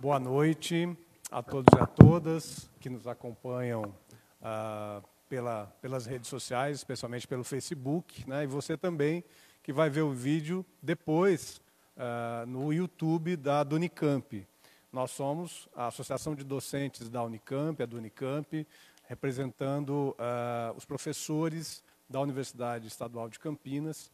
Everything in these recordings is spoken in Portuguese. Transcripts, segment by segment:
Boa noite a todos e a todas que nos acompanham ah, pela, pelas redes sociais, especialmente pelo Facebook, né? e você também que vai ver o vídeo depois ah, no YouTube da Unicamp. Nós somos a Associação de Docentes da Unicamp, a Unicamp, representando ah, os professores da Universidade Estadual de Campinas.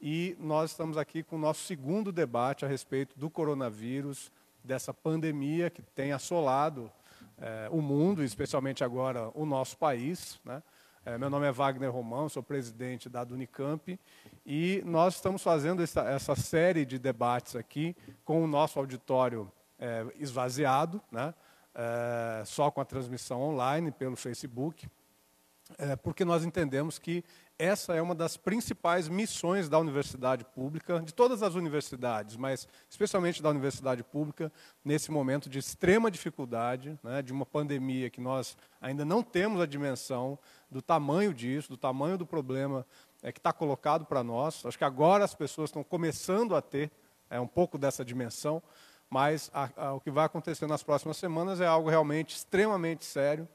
E nós estamos aqui com o nosso segundo debate a respeito do coronavírus, dessa pandemia que tem assolado é, o mundo, especialmente agora o nosso país. Né? É, meu nome é Wagner Romão, sou presidente da Unicamp e nós estamos fazendo essa, essa, série de debates aqui com o nosso auditório é, esvaziado, né? só com a transmissão online pelo Facebook, porque nós entendemos que essa é uma das principais missões da universidade pública, de todas as universidades, mas especialmente da universidade pública, nesse momento de extrema dificuldade, né, de uma pandemia que nós ainda não temos a dimensão do tamanho disso, do tamanho do problema é, que está colocado para nós. Acho que agora as pessoas estão começando a ter é, um pouco dessa dimensão, mas a, a, o que vai acontecer nas próximas semanas é algo realmente extremamente sério,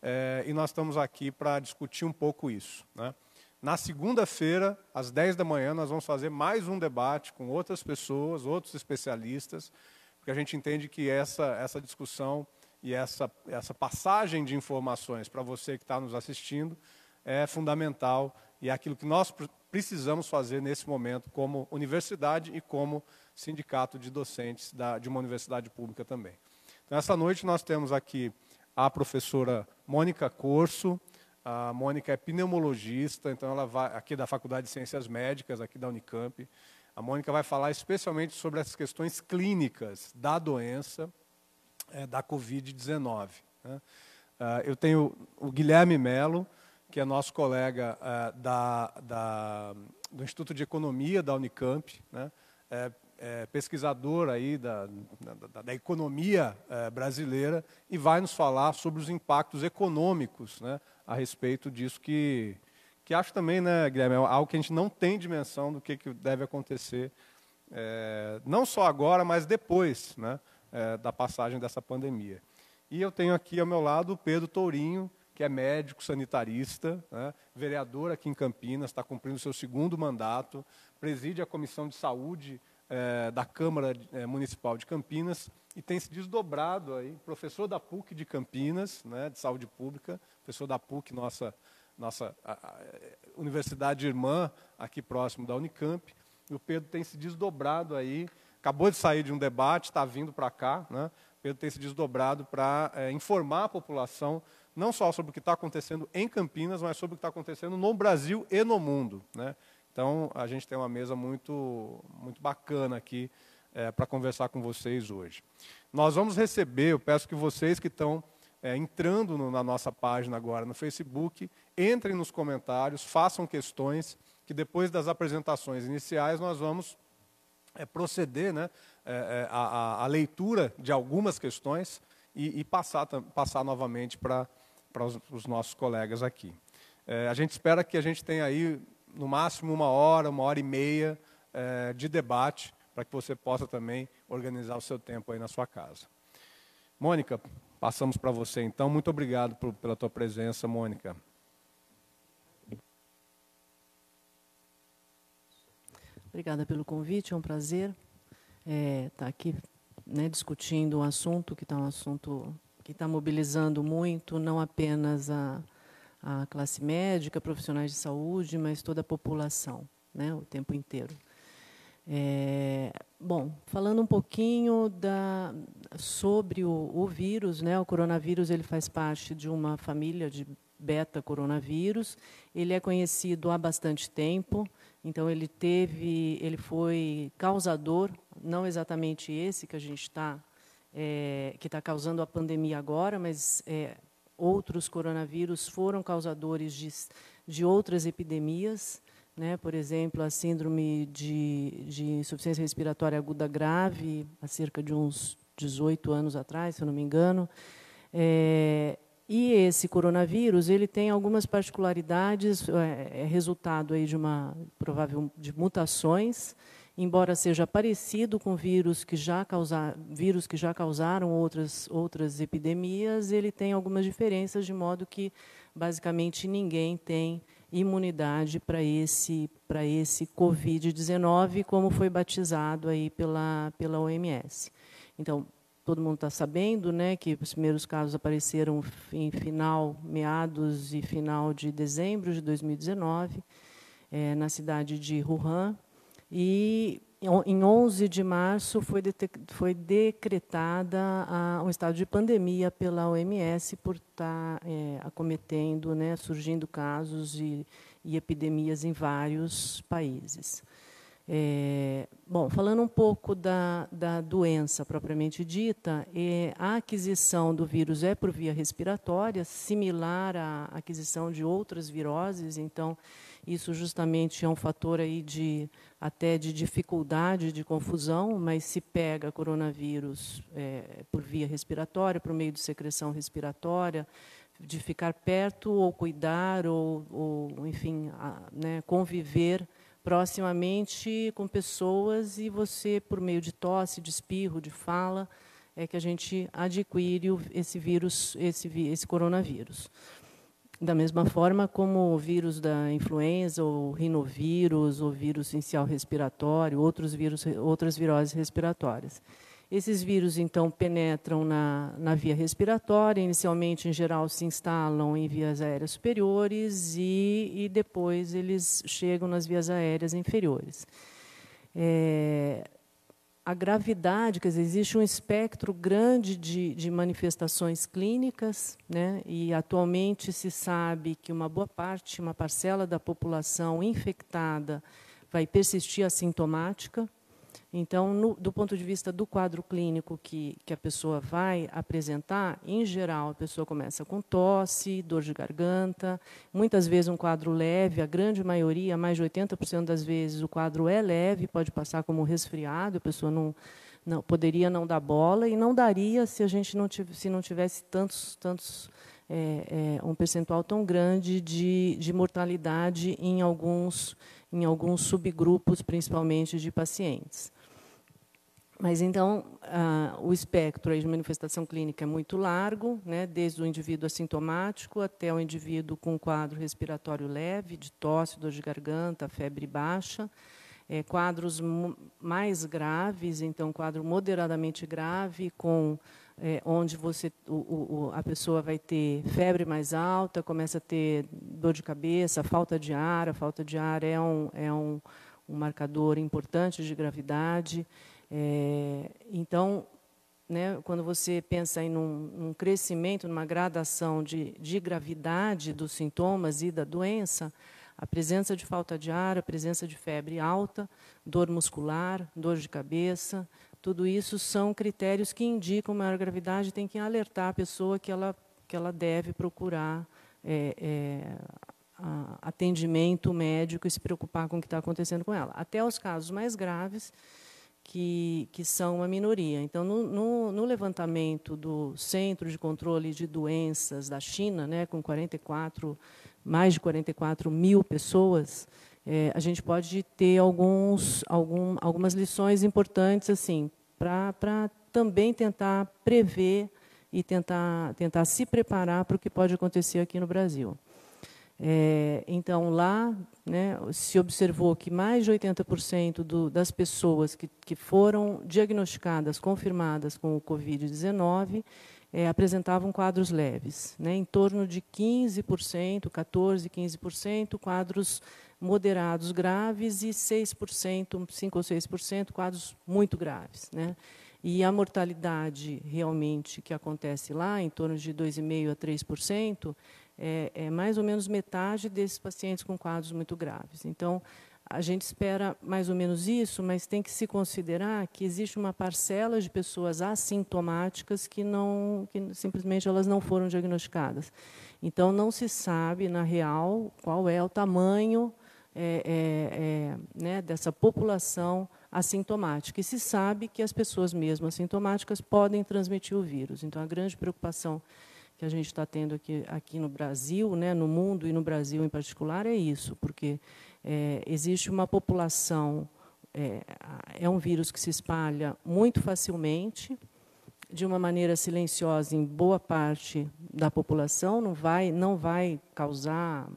é, e nós estamos aqui para discutir um pouco isso. Né? Na segunda-feira, às 10 da manhã, nós vamos fazer mais um debate com outras pessoas, outros especialistas, porque a gente entende que essa, essa discussão e essa, essa passagem de informações para você que está nos assistindo é fundamental e é aquilo que nós precisamos fazer nesse momento como universidade e como sindicato de docentes da, de uma universidade pública também. Então, essa noite nós temos aqui a professora Mônica Corso, a Mônica é pneumologista, então ela vai aqui da Faculdade de Ciências Médicas, aqui da Unicamp. A Mônica vai falar especialmente sobre as questões clínicas da doença é, da Covid-19. Né? Uh, eu tenho o Guilherme Melo, que é nosso colega uh, da, da, do Instituto de Economia da Unicamp, né? é, é, pesquisador aí da, da, da economia é, brasileira e vai nos falar sobre os impactos econômicos né, a respeito disso que, que acho também, né, Guilherme, é algo que a gente não tem dimensão do que, que deve acontecer, é, não só agora, mas depois né, é, da passagem dessa pandemia. E eu tenho aqui ao meu lado o Pedro Tourinho, que é médico sanitarista, né, vereador aqui em Campinas, está cumprindo seu segundo mandato, preside a Comissão de Saúde é, da Câmara é, Municipal de Campinas e tem se desdobrado aí, professor da PUC de Campinas, né, de saúde pública, professor da PUC, nossa, nossa a, a, universidade irmã aqui próximo da Unicamp. E o Pedro tem se desdobrado aí, acabou de sair de um debate, está vindo para cá, né? Pedro tem se desdobrado para é, informar a população não só sobre o que está acontecendo em Campinas, mas sobre o que está acontecendo no Brasil e no mundo. Né? Então, a gente tem uma mesa muito, muito bacana aqui é, para conversar com vocês hoje. Nós vamos receber, eu peço que vocês que estão é, entrando no, na nossa página agora no Facebook, entrem nos comentários, façam questões, que depois das apresentações iniciais nós vamos é, proceder né, é, a, a, leitura de algumas questões e, e passar, passar novamente para os, os nossos colegas aqui. É, a gente espera que a gente tenha aí no máximo uma hora, uma hora e meia é, de debate, para que você possa também organizar o seu tempo aí na sua casa. Mônica, passamos para você então. Muito obrigado por, pela tua presença, Mônica. Obrigada pelo convite, é um prazer estar é, tá aqui né, discutindo um assunto que está um assunto que está mobilizando muito, não apenas a a classe médica, profissionais de saúde, mas toda a população, né, o tempo inteiro. É, bom, falando um pouquinho da, sobre o, o, vírus, né, o coronavírus ele faz parte de uma família de beta-coronavírus. Ele é conhecido há bastante tempo, então ele teve, ele foi causador, não exatamente esse que a gente está, é, que está causando a pandemia agora, mas é, outros coronavírus foram causadores de, de outras epidemias, né? por exemplo, a síndrome de, de insuficiência respiratória aguda grave, há cerca de uns 18 anos atrás, se eu não me engano. É, e esse coronavírus ele tem algumas particularidades, é, é resultado aí de uma provável de mutações embora seja parecido com vírus que já, causa, vírus que já causaram outras, outras epidemias, ele tem algumas diferenças, de modo que, basicamente, ninguém tem imunidade para esse, para esse Covid-19, como foi batizado aí pela, pela OMS. Então, todo mundo está sabendo né, que os primeiros casos apareceram em final, meados e final de dezembro de 2019, é, na cidade de Wuhan. E em 11 de março foi, foi decretada a, um estado de pandemia pela OMS por estar tá, é, acometendo, né, surgindo casos e, e epidemias em vários países. É, bom, falando um pouco da, da doença propriamente dita, é, a aquisição do vírus é por via respiratória, similar à aquisição de outras viroses, então isso justamente é um fator aí de até de dificuldade, de confusão, mas se pega coronavírus é, por via respiratória, por meio de secreção respiratória, de ficar perto ou cuidar ou, ou enfim, a, né, conviver proximamente com pessoas e você, por meio de tosse, de espirro, de fala, é que a gente adquire esse vírus, esse, esse coronavírus. Da mesma forma como o vírus da influenza, ou rinovírus, ou vírus inicial respiratório, outros vírus, outras viroses respiratórias. Esses vírus, então, penetram na, na via respiratória, inicialmente, em geral, se instalam em vias aéreas superiores e, e depois eles chegam nas vias aéreas inferiores. É, a gravidade, quer dizer, existe um espectro grande de, de manifestações clínicas, né, e atualmente se sabe que uma boa parte, uma parcela da população infectada vai persistir assintomática, então, no, do ponto de vista do quadro clínico que, que a pessoa vai apresentar, em geral, a pessoa começa com tosse, dor de garganta, muitas vezes um quadro leve, a grande maioria, mais de 80% das vezes, o quadro é leve, pode passar como resfriado, a pessoa não, não poderia não dar bola e não daria se a gente não tivesse, se não tivesse tantos, tantos é, é, um percentual tão grande de, de mortalidade em alguns, em alguns subgrupos, principalmente de pacientes. Mas então ah, o espectro de manifestação clínica é muito largo, né, desde o indivíduo assintomático até o indivíduo com quadro respiratório leve, de tosse, dor de garganta, febre baixa, é, quadros mais graves, então quadro moderadamente grave, com é, onde você, o, o, a pessoa vai ter febre mais alta, começa a ter dor de cabeça, falta de ar. A falta de ar é um, é um, um marcador importante de gravidade. É, então, né, quando você pensa em um, um, crescimento, numa gradação de, de gravidade dos sintomas e da doença, a presença de falta de ar, a presença de febre alta, dor muscular, dor de cabeça, tudo isso são critérios que indicam maior gravidade, tem que alertar a pessoa que ela, que ela deve procurar é, é, atendimento médico e se preocupar com o que está acontecendo com ela. Até os casos mais graves, que, que são uma minoria. Então, no, no, no, levantamento do Centro de Controle de Doenças da China, né, com 44, mais de 44 mil pessoas, é, a gente pode ter alguns, algum, algumas lições importantes assim para também tentar prever e tentar, tentar se preparar para o que pode acontecer aqui no Brasil. É, então, lá né, se observou que mais de 80% do, das pessoas que, que foram diagnosticadas, confirmadas com o Covid-19, é, apresentavam quadros leves, né, em torno de 15%, 14%, 15%, quadros moderados graves e 6%, 5 ou 6%, quadros muito graves. Né. E a mortalidade realmente que acontece lá, em torno de 2,5% a 3%, é, é mais ou menos metade desses pacientes com quadros muito graves. Então, a gente espera mais ou menos isso, mas tem que se considerar que existe uma parcela de pessoas assintomáticas que não, que simplesmente elas não foram diagnosticadas. Então não se sabe na real qual é o tamanho é, é, é, né, dessa população assintomática. E se sabe que as pessoas mesmo assintomáticas podem transmitir o vírus. Então a grande preocupação que a gente está tendo aqui, aqui no Brasil, né, no mundo e no Brasil em particular, é isso, porque é, existe uma população é, é um vírus que se espalha muito facilmente, de uma maneira silenciosa em boa parte da população, não vai, não vai causar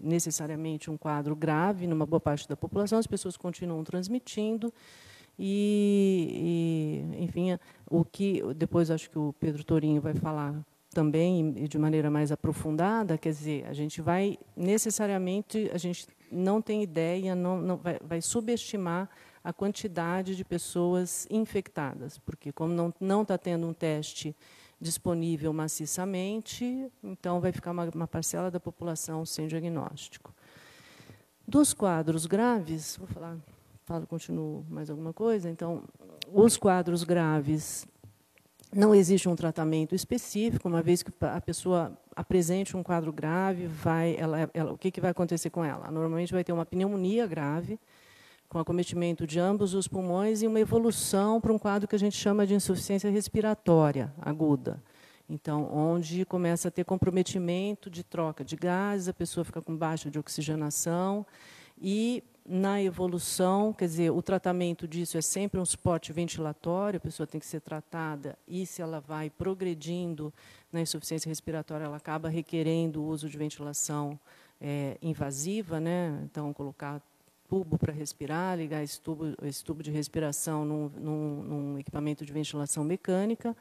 necessariamente um quadro grave numa boa parte da população, as pessoas continuam transmitindo e, e enfim, o que depois acho que o Pedro Torinho vai falar também e de maneira mais aprofundada, quer dizer, a gente vai necessariamente, a gente não tem ideia, não, não vai, vai subestimar a quantidade de pessoas infectadas, porque como não não está tendo um teste disponível maciçamente, então vai ficar uma, uma parcela da população sem diagnóstico. Dos quadros graves, vou falar, falo, continuo mais alguma coisa. Então, os quadros graves não existe um tratamento específico, uma vez que a pessoa apresente um quadro grave, vai, ela, ela, o que, que vai acontecer com ela? Normalmente vai ter uma pneumonia grave, com acometimento de ambos os pulmões e uma evolução para um quadro que a gente chama de insuficiência respiratória aguda. Então, onde começa a ter comprometimento de troca de gases, a pessoa fica com baixa de oxigenação e na evolução, quer dizer, o tratamento disso é sempre um suporte ventilatório, a pessoa tem que ser tratada e se ela vai progredindo na insuficiência respiratória, ela acaba requerendo o uso de ventilação é, invasiva, né? Então colocar tubo para respirar, ligar esse tubo, esse tubo de respiração num, num, num equipamento de ventilação mecânica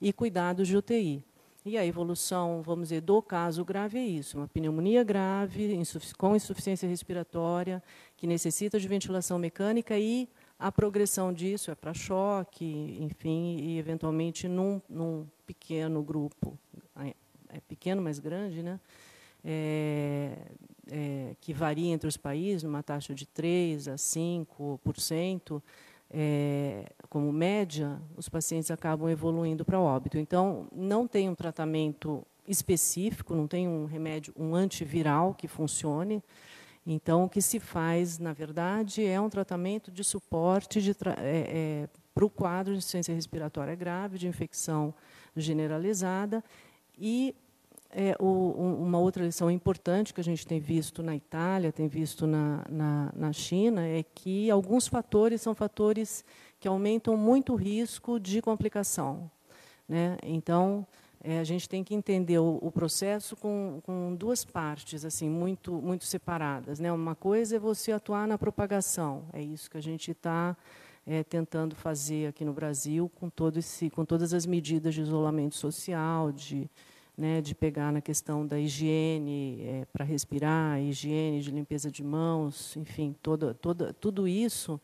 e cuidados de UTI. E a evolução, vamos dizer, do caso grave é isso: uma pneumonia grave, com insuficiência respiratória, que necessita de ventilação mecânica e a progressão disso é para choque, enfim, e eventualmente num, num pequeno grupo, é pequeno, mas grande, né? É, é, que varia entre os países, numa taxa de 3% a 5%, é, como média, os pacientes acabam evoluindo para óbito. Então, não tem um tratamento específico, não tem um remédio, um antiviral que funcione. Então, o que se faz, na verdade, é um tratamento de suporte tra é, é, para o quadro de insuficiência respiratória grave, de infecção generalizada, e é, o, uma outra lição importante que a gente tem visto na Itália, tem visto na, na, na, China, é que alguns fatores são fatores que aumentam muito o risco de complicação. Né? Então, é, a gente tem que entender o, o processo com, com, duas partes assim muito, muito separadas. Né? Uma coisa é você atuar na propagação, é isso que a gente está é, tentando fazer aqui no Brasil com, todo esse, com todas as medidas de isolamento social, de né, de pegar na questão da higiene é, para respirar, higiene de limpeza de mãos, enfim, toda, toda, tudo isso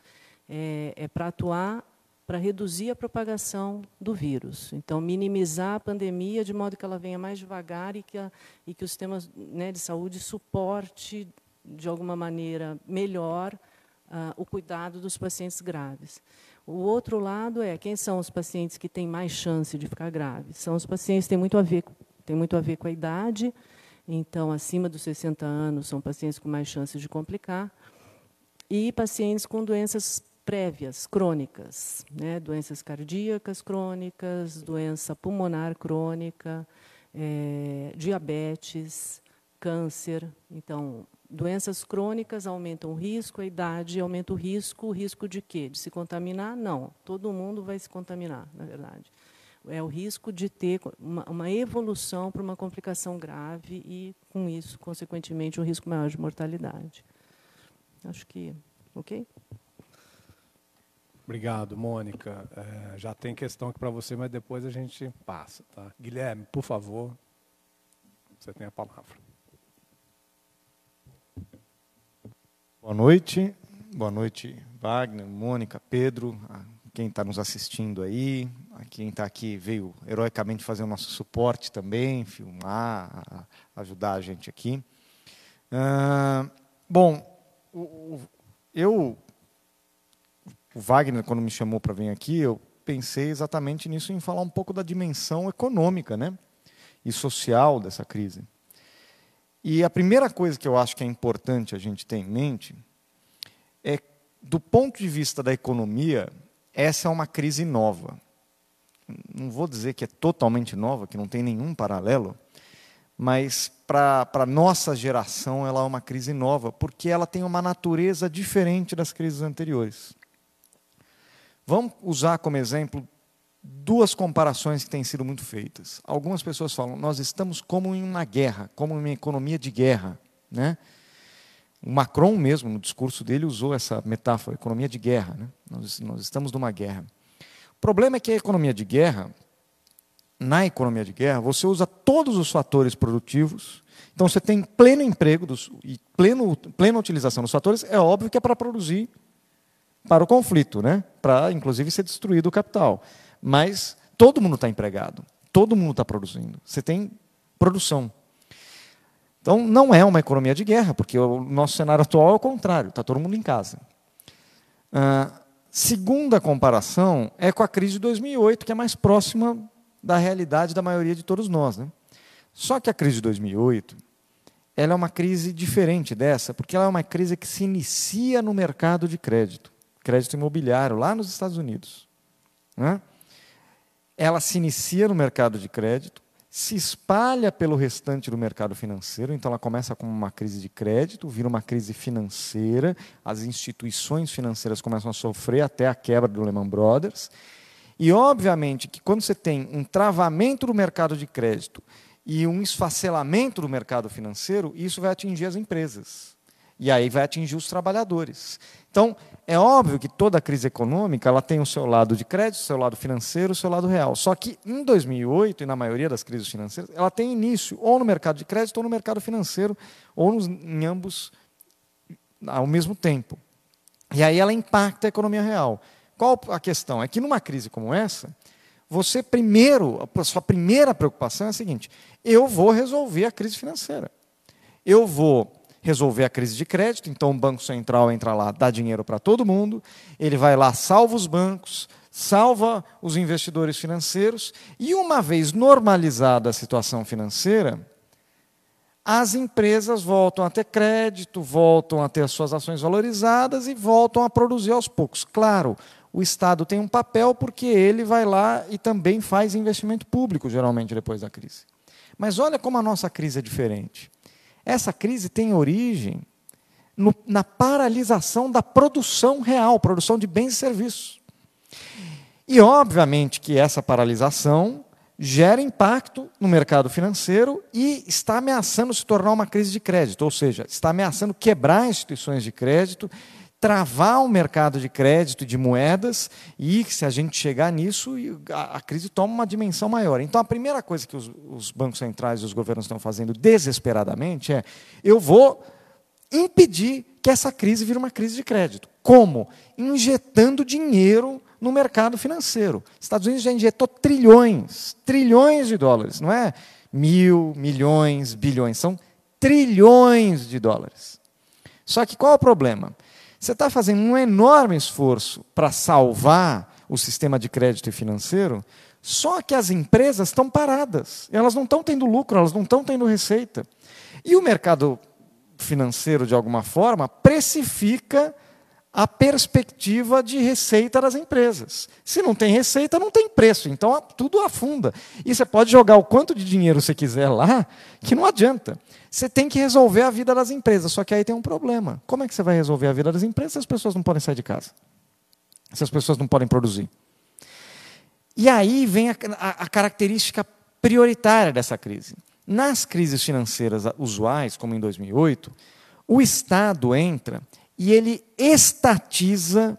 é, é para atuar para reduzir a propagação do vírus. Então, minimizar a pandemia de modo que ela venha mais devagar e que, a, e que o sistema né, de saúde suporte, de alguma maneira, melhor uh, o cuidado dos pacientes graves. O outro lado é quem são os pacientes que têm mais chance de ficar graves? São os pacientes que têm muito a ver tem muito a ver com a idade. Então, acima dos 60 anos, são pacientes com mais chances de complicar. E pacientes com doenças prévias, crônicas, né? doenças cardíacas crônicas, doença pulmonar crônica, é, diabetes, câncer. Então, doenças crônicas aumentam o risco, a idade aumenta o risco. O risco de quê? De se contaminar? Não, todo mundo vai se contaminar, na verdade é o risco de ter uma, uma evolução para uma complicação grave e, com isso, consequentemente, um risco maior de mortalidade. Acho que, ok? Obrigado, Mônica. É, já tem questão aqui para você, mas depois a gente passa. Tá? Guilherme, por favor, você tem a palavra. Boa noite. Boa noite, Wagner, Mônica, Pedro, quem está nos assistindo aí, quem está aqui veio heroicamente fazer o nosso suporte também, filmar, ajudar a gente aqui. Bom, eu, o Wagner, quando me chamou para vir aqui, eu pensei exatamente nisso, em falar um pouco da dimensão econômica né, e social dessa crise. E a primeira coisa que eu acho que é importante a gente ter em mente é, do ponto de vista da economia, essa é uma crise nova. Não vou dizer que é totalmente nova, que não tem nenhum paralelo, mas para a nossa geração ela é uma crise nova, porque ela tem uma natureza diferente das crises anteriores. Vamos usar como exemplo duas comparações que têm sido muito feitas. Algumas pessoas falam, nós estamos como em uma guerra, como em uma economia de guerra. Né? O Macron mesmo, no discurso dele, usou essa metáfora, economia de guerra. Né? Nós, nós estamos numa guerra. O problema é que a economia de guerra, na economia de guerra, você usa todos os fatores produtivos, então você tem pleno emprego dos, e pleno, plena utilização dos fatores, é óbvio que é para produzir para o conflito, né? para inclusive ser destruído o capital. Mas todo mundo está empregado, todo mundo está produzindo. Você tem produção. Então não é uma economia de guerra, porque o nosso cenário atual é o contrário, está todo mundo em casa. Ah, segunda comparação é com a crise de 2008, que é mais próxima da realidade da maioria de todos nós. Né? Só que a crise de 2008 ela é uma crise diferente dessa, porque ela é uma crise que se inicia no mercado de crédito, crédito imobiliário, lá nos Estados Unidos. Né? Ela se inicia no mercado de crédito, se espalha pelo restante do mercado financeiro, então ela começa como uma crise de crédito, vira uma crise financeira, as instituições financeiras começam a sofrer até a quebra do Lehman Brothers. E, obviamente, que quando você tem um travamento do mercado de crédito e um esfacelamento do mercado financeiro, isso vai atingir as empresas. E aí vai atingir os trabalhadores. Então, é óbvio que toda crise econômica ela tem o seu lado de crédito, o seu lado financeiro, o seu lado real. Só que em 2008, e na maioria das crises financeiras, ela tem início ou no mercado de crédito ou no mercado financeiro, ou nos, em ambos ao mesmo tempo. E aí ela impacta a economia real. Qual a questão? É que numa crise como essa, você primeiro, a sua primeira preocupação é a seguinte: eu vou resolver a crise financeira. Eu vou resolver a crise de crédito, então o Banco Central entra lá, dá dinheiro para todo mundo, ele vai lá, salva os bancos, salva os investidores financeiros, e uma vez normalizada a situação financeira, as empresas voltam a ter crédito, voltam a ter as suas ações valorizadas e voltam a produzir aos poucos. Claro, o Estado tem um papel porque ele vai lá e também faz investimento público, geralmente, depois da crise. Mas olha como a nossa crise é diferente. Essa crise tem origem no, na paralisação da produção real, produção de bens e serviços. E, obviamente, que essa paralisação gera impacto no mercado financeiro e está ameaçando se tornar uma crise de crédito, ou seja, está ameaçando quebrar instituições de crédito travar o mercado de crédito de moedas, e se a gente chegar nisso, a, crise toma uma dimensão maior. Então, a primeira coisa que os, os bancos centrais e os governos estão fazendo desesperadamente é: eu vou impedir que essa crise vire uma crise de crédito. Como? Injetando dinheiro no mercado financeiro. Estados Unidos já injetou trilhões, trilhões de dólares, não é mil, milhões, bilhões, são trilhões de dólares. Só que qual é o problema? Você está fazendo um enorme esforço para salvar o sistema de crédito e financeiro, só que as empresas estão paradas. Elas não estão tendo lucro, elas não estão tendo receita. E o mercado financeiro, de alguma forma, precifica a perspectiva de receita das empresas. Se não tem receita, não tem preço, então tudo afunda. E você pode jogar o quanto de dinheiro você quiser lá, que não adianta. Você tem que resolver a vida das empresas, só que aí tem um problema. Como é que você vai resolver a vida das empresas se as pessoas não podem sair de casa? Se as pessoas não podem produzir? E aí vem a, a, a característica prioritária dessa crise. Nas crises financeiras usuais, como em 2008, o Estado entra e ele estatiza,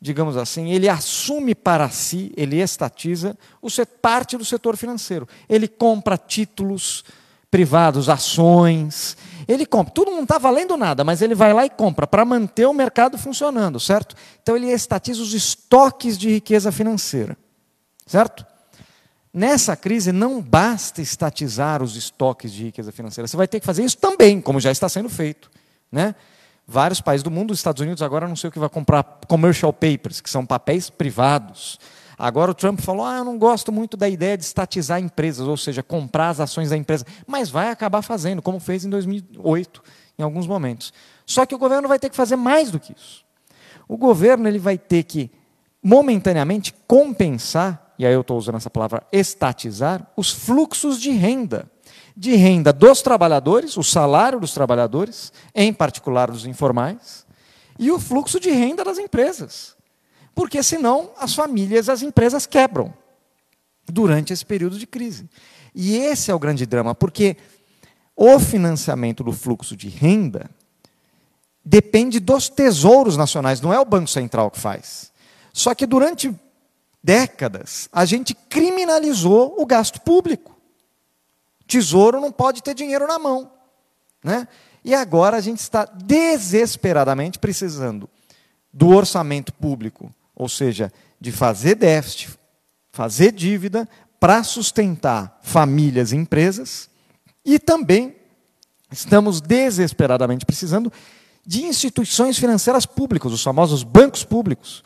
digamos assim, ele assume para si, ele estatiza o parte do setor financeiro. Ele compra títulos privados, ações, ele compra. Tudo não está valendo nada, mas ele vai lá e compra para manter o mercado funcionando, certo? Então ele estatiza os estoques de riqueza financeira, certo? Nessa crise não basta estatizar os estoques de riqueza financeira, você vai ter que fazer isso também, como já está sendo feito, né? Vários países do mundo, os Estados Unidos agora não sei o que vai comprar commercial papers, que são papéis privados. Agora o Trump falou: ah, eu não gosto muito da ideia de estatizar empresas, ou seja, comprar as ações da empresa. Mas vai acabar fazendo, como fez em 2008, em alguns momentos. Só que o governo vai ter que fazer mais do que isso. O governo ele vai ter que, momentaneamente, compensar, e aí eu estou usando essa palavra estatizar, os fluxos de renda de renda dos trabalhadores, o salário dos trabalhadores, em particular dos informais, e o fluxo de renda das empresas. porque senão as famílias, as empresas quebram durante esse período de crise. E esse é o grande drama, porque o financiamento do fluxo de renda depende dos tesouros nacionais, não é o Banco Central que faz. Só que durante décadas a gente criminalizou o gasto público. Tesouro não pode ter dinheiro na mão. Né? E agora a gente está desesperadamente precisando do orçamento público, ou seja, de fazer déficit, fazer dívida para sustentar famílias e empresas, e também estamos desesperadamente precisando de instituições financeiras públicas, os famosos bancos públicos,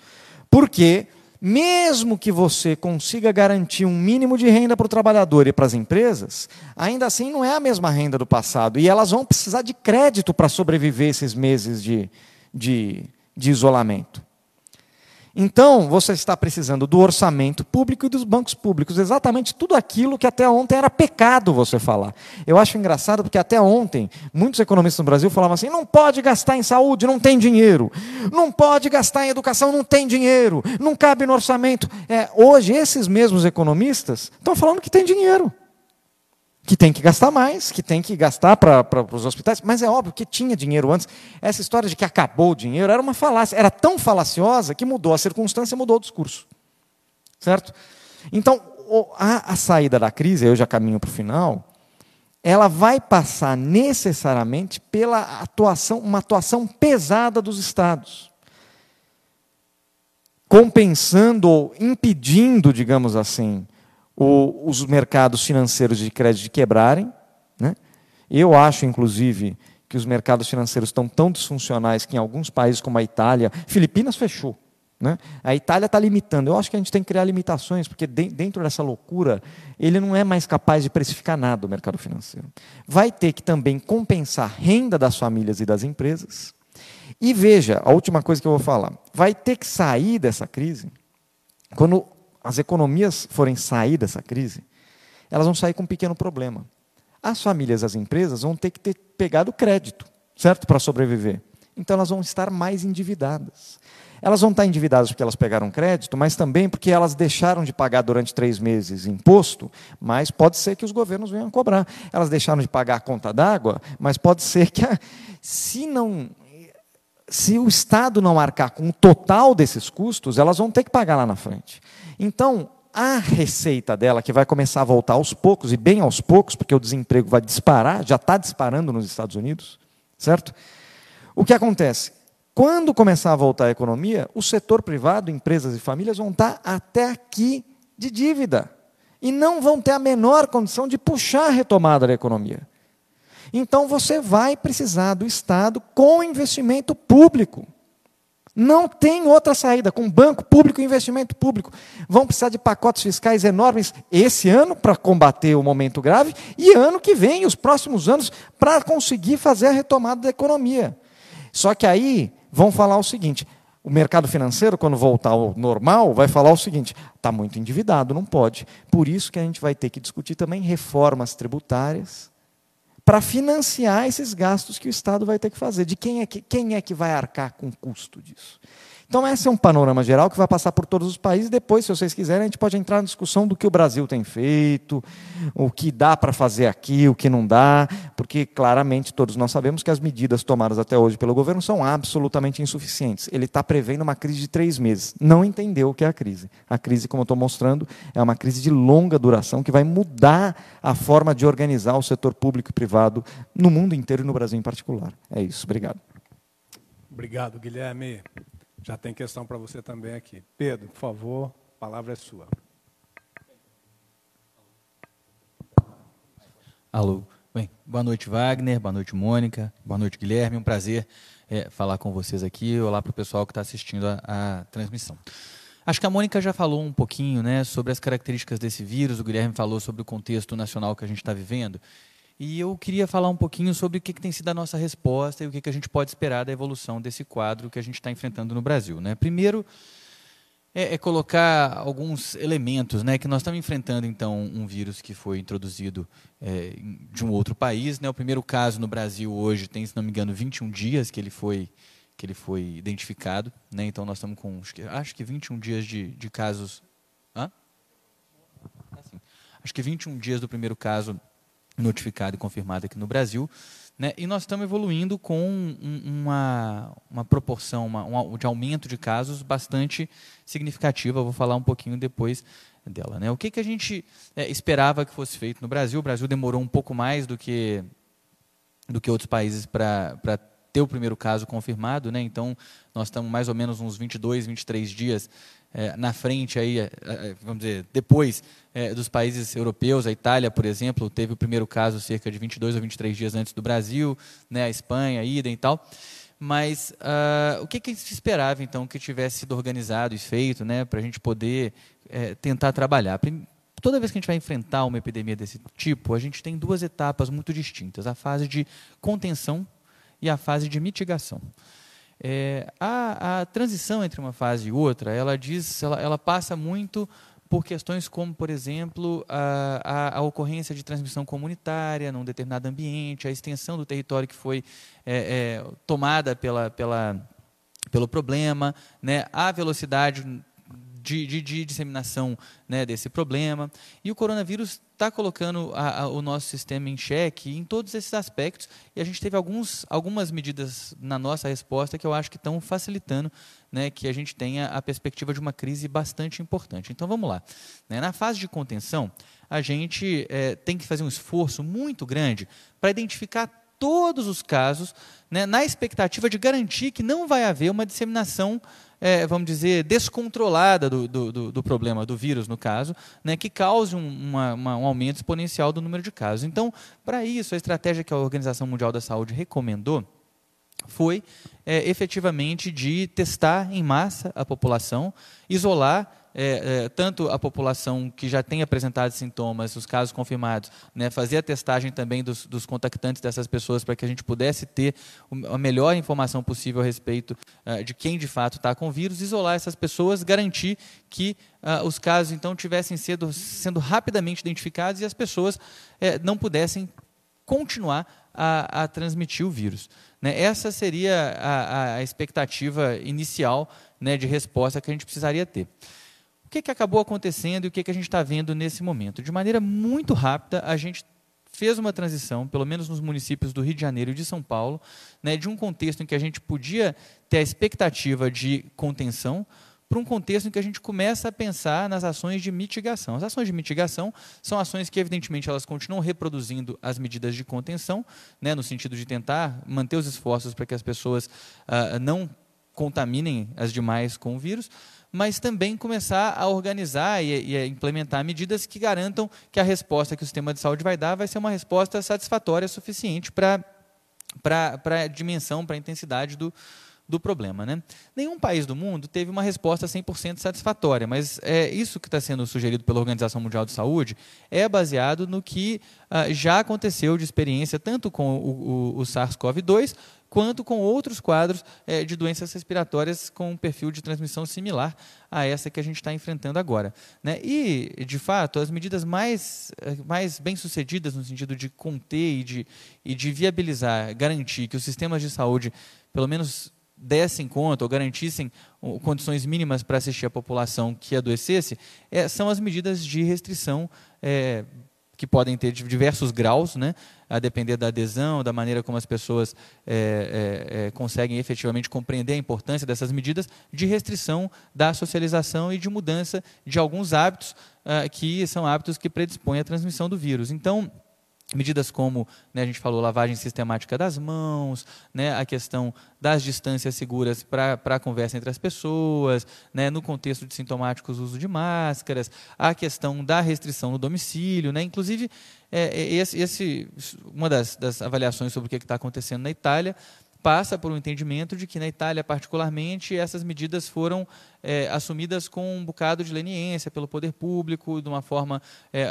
porque mesmo que você consiga garantir um mínimo de renda para o trabalhador e para as empresas, ainda assim não é a mesma renda do passado. E elas vão precisar de crédito para sobreviver esses meses de, de, de isolamento. Então, você está precisando do orçamento público e dos bancos públicos, exatamente tudo aquilo que até ontem era pecado você falar. Eu acho engraçado porque até ontem muitos economistas no Brasil falavam assim: não pode gastar em saúde, não tem dinheiro. Não pode gastar em educação, não tem dinheiro. Não cabe no orçamento. É, hoje, esses mesmos economistas estão falando que tem dinheiro que tem que gastar mais, que tem que gastar para os hospitais, mas é óbvio que tinha dinheiro antes. Essa história de que acabou o dinheiro era uma falácia, era tão falaciosa que mudou a circunstância, mudou o discurso. Certo? Então, a, a saída da crise, eu já caminho para o final, ela vai passar necessariamente pela atuação, uma atuação pesada dos estados. Compensando ou impedindo, digamos assim, o, os mercados financeiros de crédito quebrarem. Né? Eu acho, inclusive, que os mercados financeiros estão tão disfuncionais que em alguns países como a Itália, Filipinas fechou. Né? A Itália está limitando. Eu acho que a gente tem que criar limitações, porque dentro dessa loucura, ele não é mais capaz de precificar nada o mercado financeiro. Vai ter que também compensar a renda das famílias e das empresas. E veja, a última coisa que eu vou falar: vai ter que sair dessa crise quando as economias forem sair dessa crise, elas vão sair com um pequeno problema. As famílias, as empresas vão ter que ter pegado crédito, certo? Para sobreviver. Então elas vão estar mais endividadas. Elas vão estar endividadas porque elas pegaram crédito, mas também porque elas deixaram de pagar durante três meses imposto, mas pode ser que os governos venham cobrar. Elas deixaram de pagar a conta d'água, mas pode ser que, a, se não se o Estado não arcar com o total desses custos, elas vão ter que pagar lá na frente. Então, a receita dela, que vai começar a voltar aos poucos, e bem aos poucos, porque o desemprego vai disparar, já está disparando nos Estados Unidos, certo? O que acontece? Quando começar a voltar a economia, o setor privado, empresas e famílias vão estar até aqui de dívida. E não vão ter a menor condição de puxar a retomada da economia. Então você vai precisar do Estado com investimento público. Não tem outra saída. Com banco público e investimento público. Vão precisar de pacotes fiscais enormes esse ano para combater o momento grave e ano que vem, os próximos anos, para conseguir fazer a retomada da economia. Só que aí vão falar o seguinte: o mercado financeiro, quando voltar ao normal, vai falar o seguinte: está muito endividado, não pode. Por isso que a gente vai ter que discutir também reformas tributárias para financiar esses gastos que o Estado vai ter que fazer. De quem é que, quem é que vai arcar com o custo disso? Então, esse é um panorama geral que vai passar por todos os países. Depois, se vocês quiserem, a gente pode entrar na discussão do que o Brasil tem feito, o que dá para fazer aqui, o que não dá, porque claramente todos nós sabemos que as medidas tomadas até hoje pelo governo são absolutamente insuficientes. Ele está prevendo uma crise de três meses. Não entendeu o que é a crise. A crise, como eu estou mostrando, é uma crise de longa duração que vai mudar a forma de organizar o setor público e privado no mundo inteiro e no Brasil em particular. É isso. Obrigado. Obrigado, Guilherme. Já tem questão para você também aqui. Pedro, por favor, a palavra é sua. Alô. Bem, boa noite, Wagner. Boa noite, Mônica. Boa noite, Guilherme. Um prazer é, falar com vocês aqui. Olá para o pessoal que está assistindo a, a, transmissão. Acho que a Mônica já falou um pouquinho né, sobre as características desse vírus, o Guilherme falou sobre o contexto nacional que a gente está vivendo. E eu queria falar um pouquinho sobre o que, que tem sido a nossa resposta e o que, que a gente pode esperar da evolução desse quadro que a gente está enfrentando no Brasil. Né? Primeiro, é, é, colocar alguns elementos, né, que nós estamos enfrentando então um vírus que foi introduzido é, de um outro país, né? O primeiro caso no Brasil hoje tem, se não me engano, 21 dias que ele foi que ele foi identificado. Né? Então, nós estamos com, acho que, acho que 21 dias de, de casos. Hã? Assim, acho que 21 dias do primeiro caso notificado e confirmado aqui no Brasil. Né? E nós estamos evoluindo com uma, uma proporção uma, um, de aumento de casos bastante significativa. Eu vou falar um pouquinho depois dela. Né? O que, que a gente é, esperava que fosse feito no Brasil? O Brasil demorou um pouco mais do que, do que outros países para ter o primeiro caso confirmado, né? Então, nós estamos mais ou menos uns 22, 23 dias é, na frente aí, é, é, vamos dizer, depois é, dos países europeus, a Itália, por exemplo, teve o primeiro caso cerca de 22 ou 23 dias antes do Brasil, né? A Espanha, a idem e tal. Mas uh, o que, que se esperava, então, que tivesse sido organizado e feito, né, para a gente poder é, tentar trabalhar? Toda vez que a gente vai enfrentar uma epidemia desse tipo, a gente tem duas etapas muito distintas: a fase de contenção e a fase de mitigação. É, a, a, transição entre uma fase e outra, ela diz, ela, ela passa muito por questões como, por exemplo, a, a, a, ocorrência de transmissão comunitária num determinado ambiente, a extensão do território que foi é, é, tomada pela, pela, pelo problema, né, a velocidade de, de, de disseminação né, desse problema. E o coronavírus está colocando a, a, o nosso sistema em xeque em todos esses aspectos. E a gente teve alguns, algumas medidas na nossa resposta que eu acho que estão facilitando né, que a gente tenha a perspectiva de uma crise bastante importante. Então vamos lá. Né, na fase de contenção, a gente é, tem que fazer um esforço muito grande para identificar todos os casos, né, na expectativa de garantir que não vai haver uma disseminação é, vamos dizer, descontrolada do, do, do, problema, do vírus, no caso, né, que cause um, uma, uma, um aumento exponencial do número de casos. Então, para isso, a estratégia que a Organização Mundial da Saúde recomendou foi é, efetivamente de testar em massa a população, isolar é, é, tanto a população que já tem apresentado sintomas, os casos confirmados, né, fazer a testagem também dos, dos contactantes dessas pessoas para que a gente pudesse ter a melhor informação possível a respeito uh, de quem de fato está com o vírus, isolar essas pessoas, garantir que uh, os casos então tivessem sido, sendo rapidamente identificados e as pessoas é, não pudessem continuar a, a, transmitir o vírus. Né? Essa seria a, a expectativa inicial né, de resposta que a gente precisaria ter. O que, que acabou acontecendo e o que, que a gente está vendo nesse momento? De maneira muito rápida, a gente fez uma transição, pelo menos nos municípios do Rio de Janeiro e de São Paulo, né, de um contexto em que a gente podia ter a expectativa de contenção para um contexto em que a gente começa a pensar nas ações de mitigação. As ações de mitigação são ações que, evidentemente, elas continuam reproduzindo as medidas de contenção, né, no sentido de tentar manter os esforços para que as pessoas uh, não contaminem as demais com o vírus, mas também começar a organizar e, e implementar medidas que garantam que a resposta que o sistema de saúde vai dar vai ser uma resposta satisfatória suficiente para a dimensão, para a intensidade do, do problema. Né? Nenhum país do mundo teve uma resposta 100% satisfatória, mas é, isso que está sendo sugerido pela Organização Mundial de Saúde é baseado no que ah, já aconteceu de experiência tanto com o, o, o SARS-CoV-2 quanto com outros quadros é, de doenças respiratórias com um perfil de transmissão similar a essa que a gente está enfrentando agora. Né? E, de fato, as medidas mais, eh, mais bem-sucedidas no sentido de conter e de, e de viabilizar, garantir que os sistemas de saúde, pelo menos dessem conta ou garantissem condições mínimas para assistir a população que adoecesse, é, são as medidas de restrição é, que podem ter diversos graus, né, a depender da adesão, da maneira como as pessoas é, é, é, conseguem efetivamente compreender a importância dessas medidas de restrição da socialização e de mudança de alguns hábitos ah, que são hábitos que predispõem à transmissão do vírus. Então, Medidas como, né, a gente falou, lavagem sistemática das mãos, né, a questão das distâncias seguras para a conversa entre as pessoas, né, no contexto de sintomáticos, o uso de máscaras, a questão da restrição no domicílio. Né, inclusive, é, é esse, esse, uma das, das avaliações sobre o que está acontecendo na Itália passa por um entendimento de que na Itália, particularmente, essas medidas foram é, assumidas com um bocado de leniência pelo poder público, de uma forma é,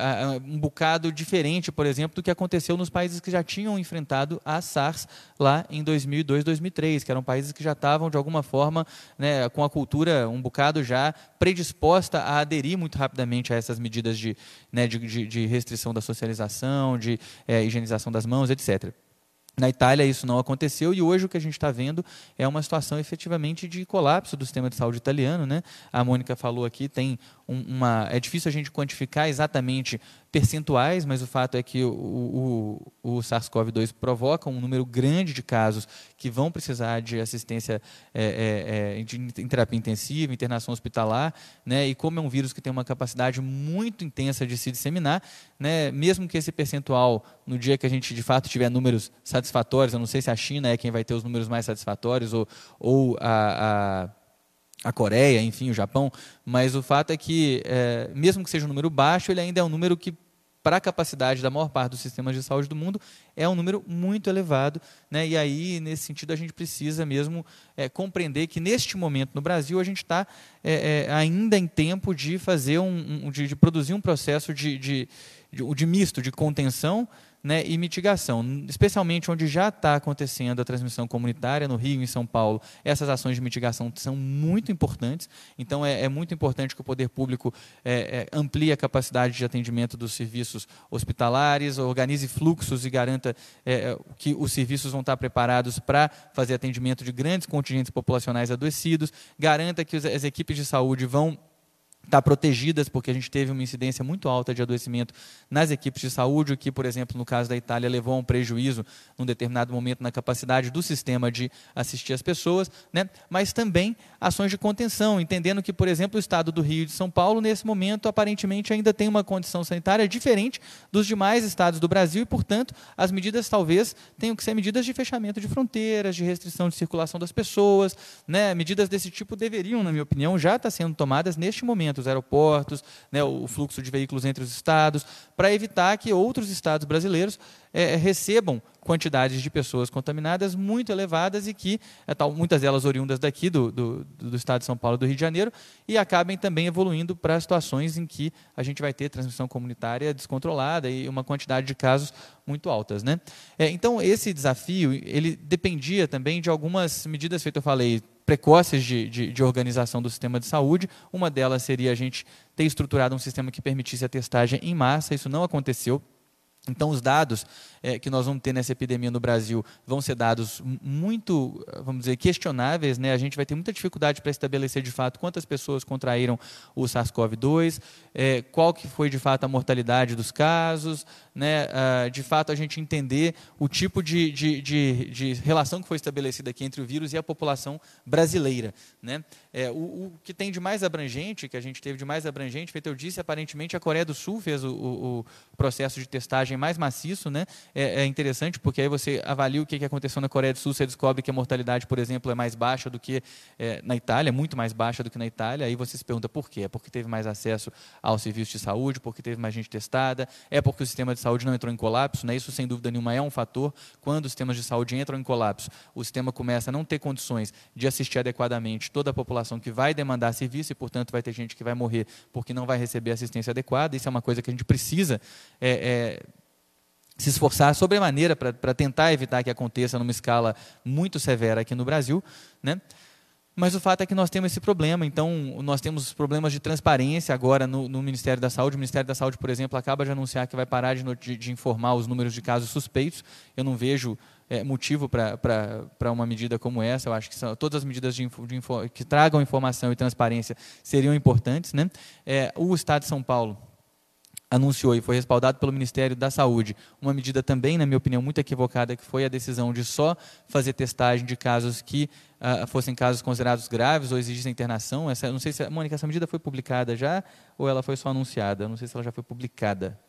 um bocado diferente, por exemplo, do que aconteceu nos países que já tinham enfrentado a SARS lá em 2002, 2003, que eram países que já estavam, de alguma forma, né, com a cultura um bocado já predisposta a aderir muito rapidamente a essas medidas de, né, de, de, de restrição da socialização, de é, higienização das mãos, etc. Na Itália isso não aconteceu e hoje o que a gente está vendo é uma situação efetivamente de colapso do sistema de saúde italiano. Né? A Mônica falou aqui, tem uma. É difícil a gente quantificar exatamente percentuais, mas o fato é que o, o, o SARS-CoV-2 provoca um número grande de casos que vão precisar de assistência é, é, é de, em terapia intensiva, internação hospitalar, né? e como é um vírus que tem uma capacidade muito intensa de se disseminar, né? mesmo que esse percentual, no dia que a gente de fato tiver números satisfatórios, eu não sei se a China é quem vai ter os números mais satisfatórios, ou, ou a, a a Coreia, enfim, o Japão, mas o fato é que, é, mesmo que seja um número baixo, ele ainda é um número que, para a capacidade da maior parte dos sistemas de saúde do mundo, é um número muito elevado. Né? E aí, nesse sentido, a gente precisa mesmo é, compreender que, neste momento, no Brasil, a gente está é, é, ainda em tempo de fazer um, um de, de, produzir um processo de, de, de, de misto de contenção né, e mitigação, especialmente onde já está acontecendo a transmissão comunitária, no Rio e em São Paulo, essas ações de mitigação são muito importantes. Então, é, é muito importante que o poder público é, é, amplie a capacidade de atendimento dos serviços hospitalares, organize fluxos e garanta é, é, que os serviços vão estar preparados para fazer atendimento de grandes contingentes populacionais adoecidos, garanta que as equipes de saúde vão estar tá protegidas, porque a gente teve uma incidência muito alta de adoecimento nas equipes de saúde, o que, por exemplo, no caso da Itália, levou a um prejuízo, num determinado momento, na capacidade do sistema de assistir as pessoas, né? mas também ações de contenção, entendendo que, por exemplo, o estado do Rio e de São Paulo, nesse momento, aparentemente ainda tem uma condição sanitária diferente dos demais estados do Brasil e, portanto, as medidas talvez tenham que ser medidas de fechamento de fronteiras, de restrição de circulação das pessoas, né? medidas desse tipo deveriam, na minha opinião, já estar sendo tomadas neste momento os aeroportos, né, o fluxo de veículos entre os estados, para evitar que outros estados brasileiros é, recebam quantidades de pessoas contaminadas muito elevadas e que, é, tal, muitas delas oriundas daqui do, do, do, estado de São Paulo do Rio de Janeiro, e acabem também evoluindo para situações em que a gente vai ter transmissão comunitária descontrolada e uma quantidade de casos muito altas. Né? É, então, esse desafio ele dependia também de algumas medidas, feito eu falei, precoces de, de, de, organização do sistema de saúde. Uma delas seria a gente ter estruturado um sistema que permitisse a testagem em massa. Isso não aconteceu. Então, os dados é, que nós vamos ter nessa epidemia no Brasil vão ser dados muito, vamos dizer, questionáveis. Né? A gente vai ter muita dificuldade para estabelecer de fato quantas pessoas contraíram o SARS-CoV-2, é, qual que foi de fato a mortalidade dos casos, né? Ah, de fato a gente entender o tipo de, de, de, de, relação que foi estabelecida aqui entre o vírus e a população brasileira. Né? É, o, o, que tem de mais abrangente, que a gente teve de mais abrangente, feito eu disse, aparentemente a Coreia do Sul fez o, o, o processo de testagem mais maciço, né? É, é, interessante porque aí você avalia o que aconteceu na Coreia do Sul, você descobre que a mortalidade, por exemplo, é mais baixa do que é, na Itália, muito mais baixa do que na Itália. Aí você se pergunta por quê? É porque teve mais acesso ao serviço de saúde, porque teve mais gente testada, é porque o sistema de saúde não entrou em colapso, né? Isso sem dúvida nenhuma é um fator. Quando os sistemas de saúde entram em colapso, o sistema começa a não ter condições de assistir adequadamente toda a população que vai demandar serviço e, portanto, vai ter gente que vai morrer porque não vai receber assistência adequada. Isso é uma coisa que a gente precisa é, é, se esforçar sobremaneira para tentar evitar que aconteça numa escala muito severa aqui no Brasil, né? Mas o fato é que nós temos esse problema. Então, nós temos problemas de transparência agora no, no Ministério da Saúde. O Ministério da Saúde, por exemplo, acaba de anunciar que vai parar de, de, de informar os números de casos suspeitos. Eu não vejo é, motivo para uma medida como essa. Eu acho que são, todas as medidas de, de que tragam informação e transparência seriam importantes. Né? É, o Estado de São Paulo anunciou e foi respaldado pelo Ministério da Saúde uma medida também, na minha opinião, muito equivocada, que foi a decisão de só fazer testagem de casos que uh, fossem casos considerados graves ou exigissem internação. Essa, não sei se, Mônica, essa medida foi publicada já ou ela foi só anunciada? Não sei se ela já foi publicada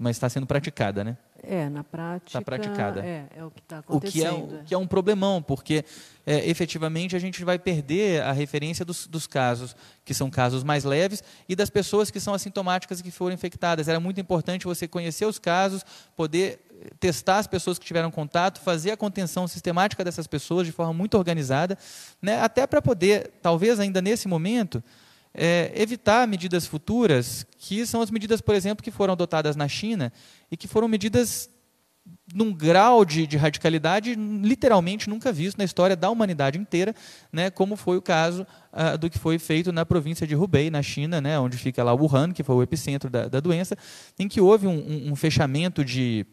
mas está sendo praticada, né? É, na prática. Está praticada. É, é o que está acontecendo. O que é, o que é um problemão, porque é, efetivamente a gente vai perder a referência dos, dos, casos que são casos mais leves e das pessoas que são assintomáticas e que foram infectadas. Era muito importante você conhecer os casos, poder testar as pessoas que tiveram contato, fazer a contenção sistemática dessas pessoas de forma muito organizada, né? até para poder, talvez ainda nesse momento, é, evitar medidas futuras, que são as medidas, por exemplo, que foram adotadas na China e que foram medidas num grau de, de, radicalidade literalmente nunca visto na história da humanidade inteira, né, como foi o caso ah, do que foi feito na província de Hubei, na China, né, onde fica lá Wuhan, que foi o epicentro da, da doença, em que houve um, um, um fechamento de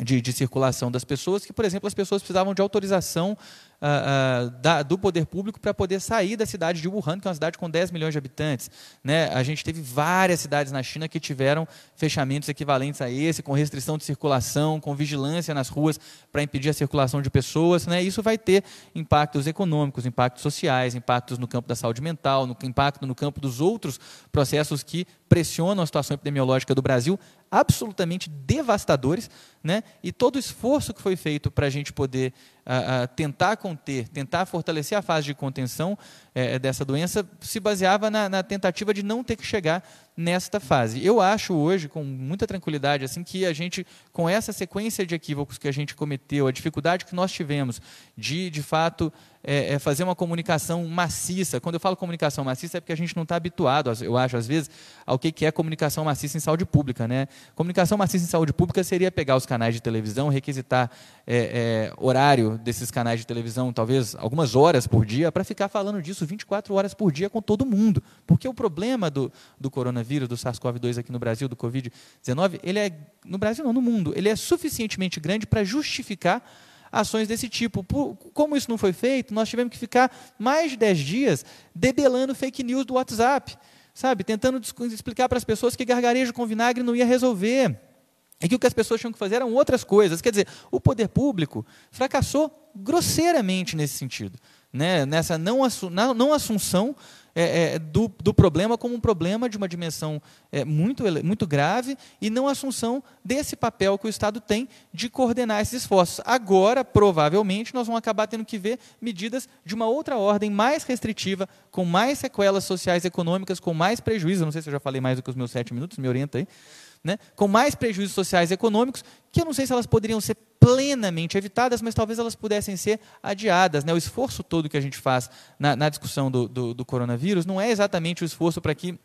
de, de, circulação das pessoas, que, por exemplo, as pessoas precisavam de autorização uh, uh, da, do poder público para poder sair da cidade de Wuhan, que é uma cidade com 10 milhões de habitantes. Né? A gente teve várias cidades na China que tiveram fechamentos equivalentes a esse, com restrição de circulação, com vigilância nas ruas para impedir a circulação de pessoas. Né? Isso vai ter impactos econômicos, impactos sociais, impactos no campo da saúde mental, no impacto no campo dos outros processos que pressionam a situação epidemiológica do Brasil, absolutamente devastadores, né? e todo o esforço que foi feito para a gente poder uh, uh, tentar conter, tentar fortalecer a fase de contenção uh, dessa doença, se baseava na, na, tentativa de não ter que chegar nesta fase. Eu acho hoje, com muita tranquilidade, assim que a gente, com essa sequência de equívocos que a gente cometeu, a dificuldade que nós tivemos de, de fato, é, é fazer uma comunicação maciça. Quando eu falo comunicação maciça, é porque a gente não está habituado, eu acho, às vezes, ao que é comunicação maciça em saúde pública. Né? Comunicação maciça em saúde pública seria pegar os canais de televisão, requisitar é, é, horário desses canais de televisão, talvez algumas horas por dia, para ficar falando disso 24 horas por dia com todo mundo. Porque o problema do, do coronavírus, do SARS-CoV-2 aqui no Brasil, do Covid-19, ele é, no Brasil não, no mundo, ele é suficientemente grande para justificar ações desse tipo. Por, como isso não foi feito, nós tivemos que ficar mais de 10 dias debelando fake news do WhatsApp, sabe? Tentando explicar para as pessoas que gargarejo com vinagre não ia resolver. E que o que as pessoas tinham que fazer eram outras coisas. Quer dizer, o poder público fracassou grosseiramente nesse sentido. Né? Nessa não, assu não assunção é, é, do, do, problema como um problema de uma dimensão é, muito, muito grave e não assunção desse papel que o Estado tem de coordenar esses esforços. Agora, provavelmente, nós vamos acabar tendo que ver medidas de uma outra ordem mais restritiva, com mais sequelas sociais e econômicas, com mais prejuízo. Não sei se eu já falei mais do que os meus sete minutos, me orienta aí né, com mais prejuízos sociais e econômicos, que eu não sei se elas poderiam ser plenamente evitadas, mas talvez elas pudessem ser adiadas. Né? O esforço todo que a gente faz na, na discussão do, do, do coronavírus não é exatamente o esforço para que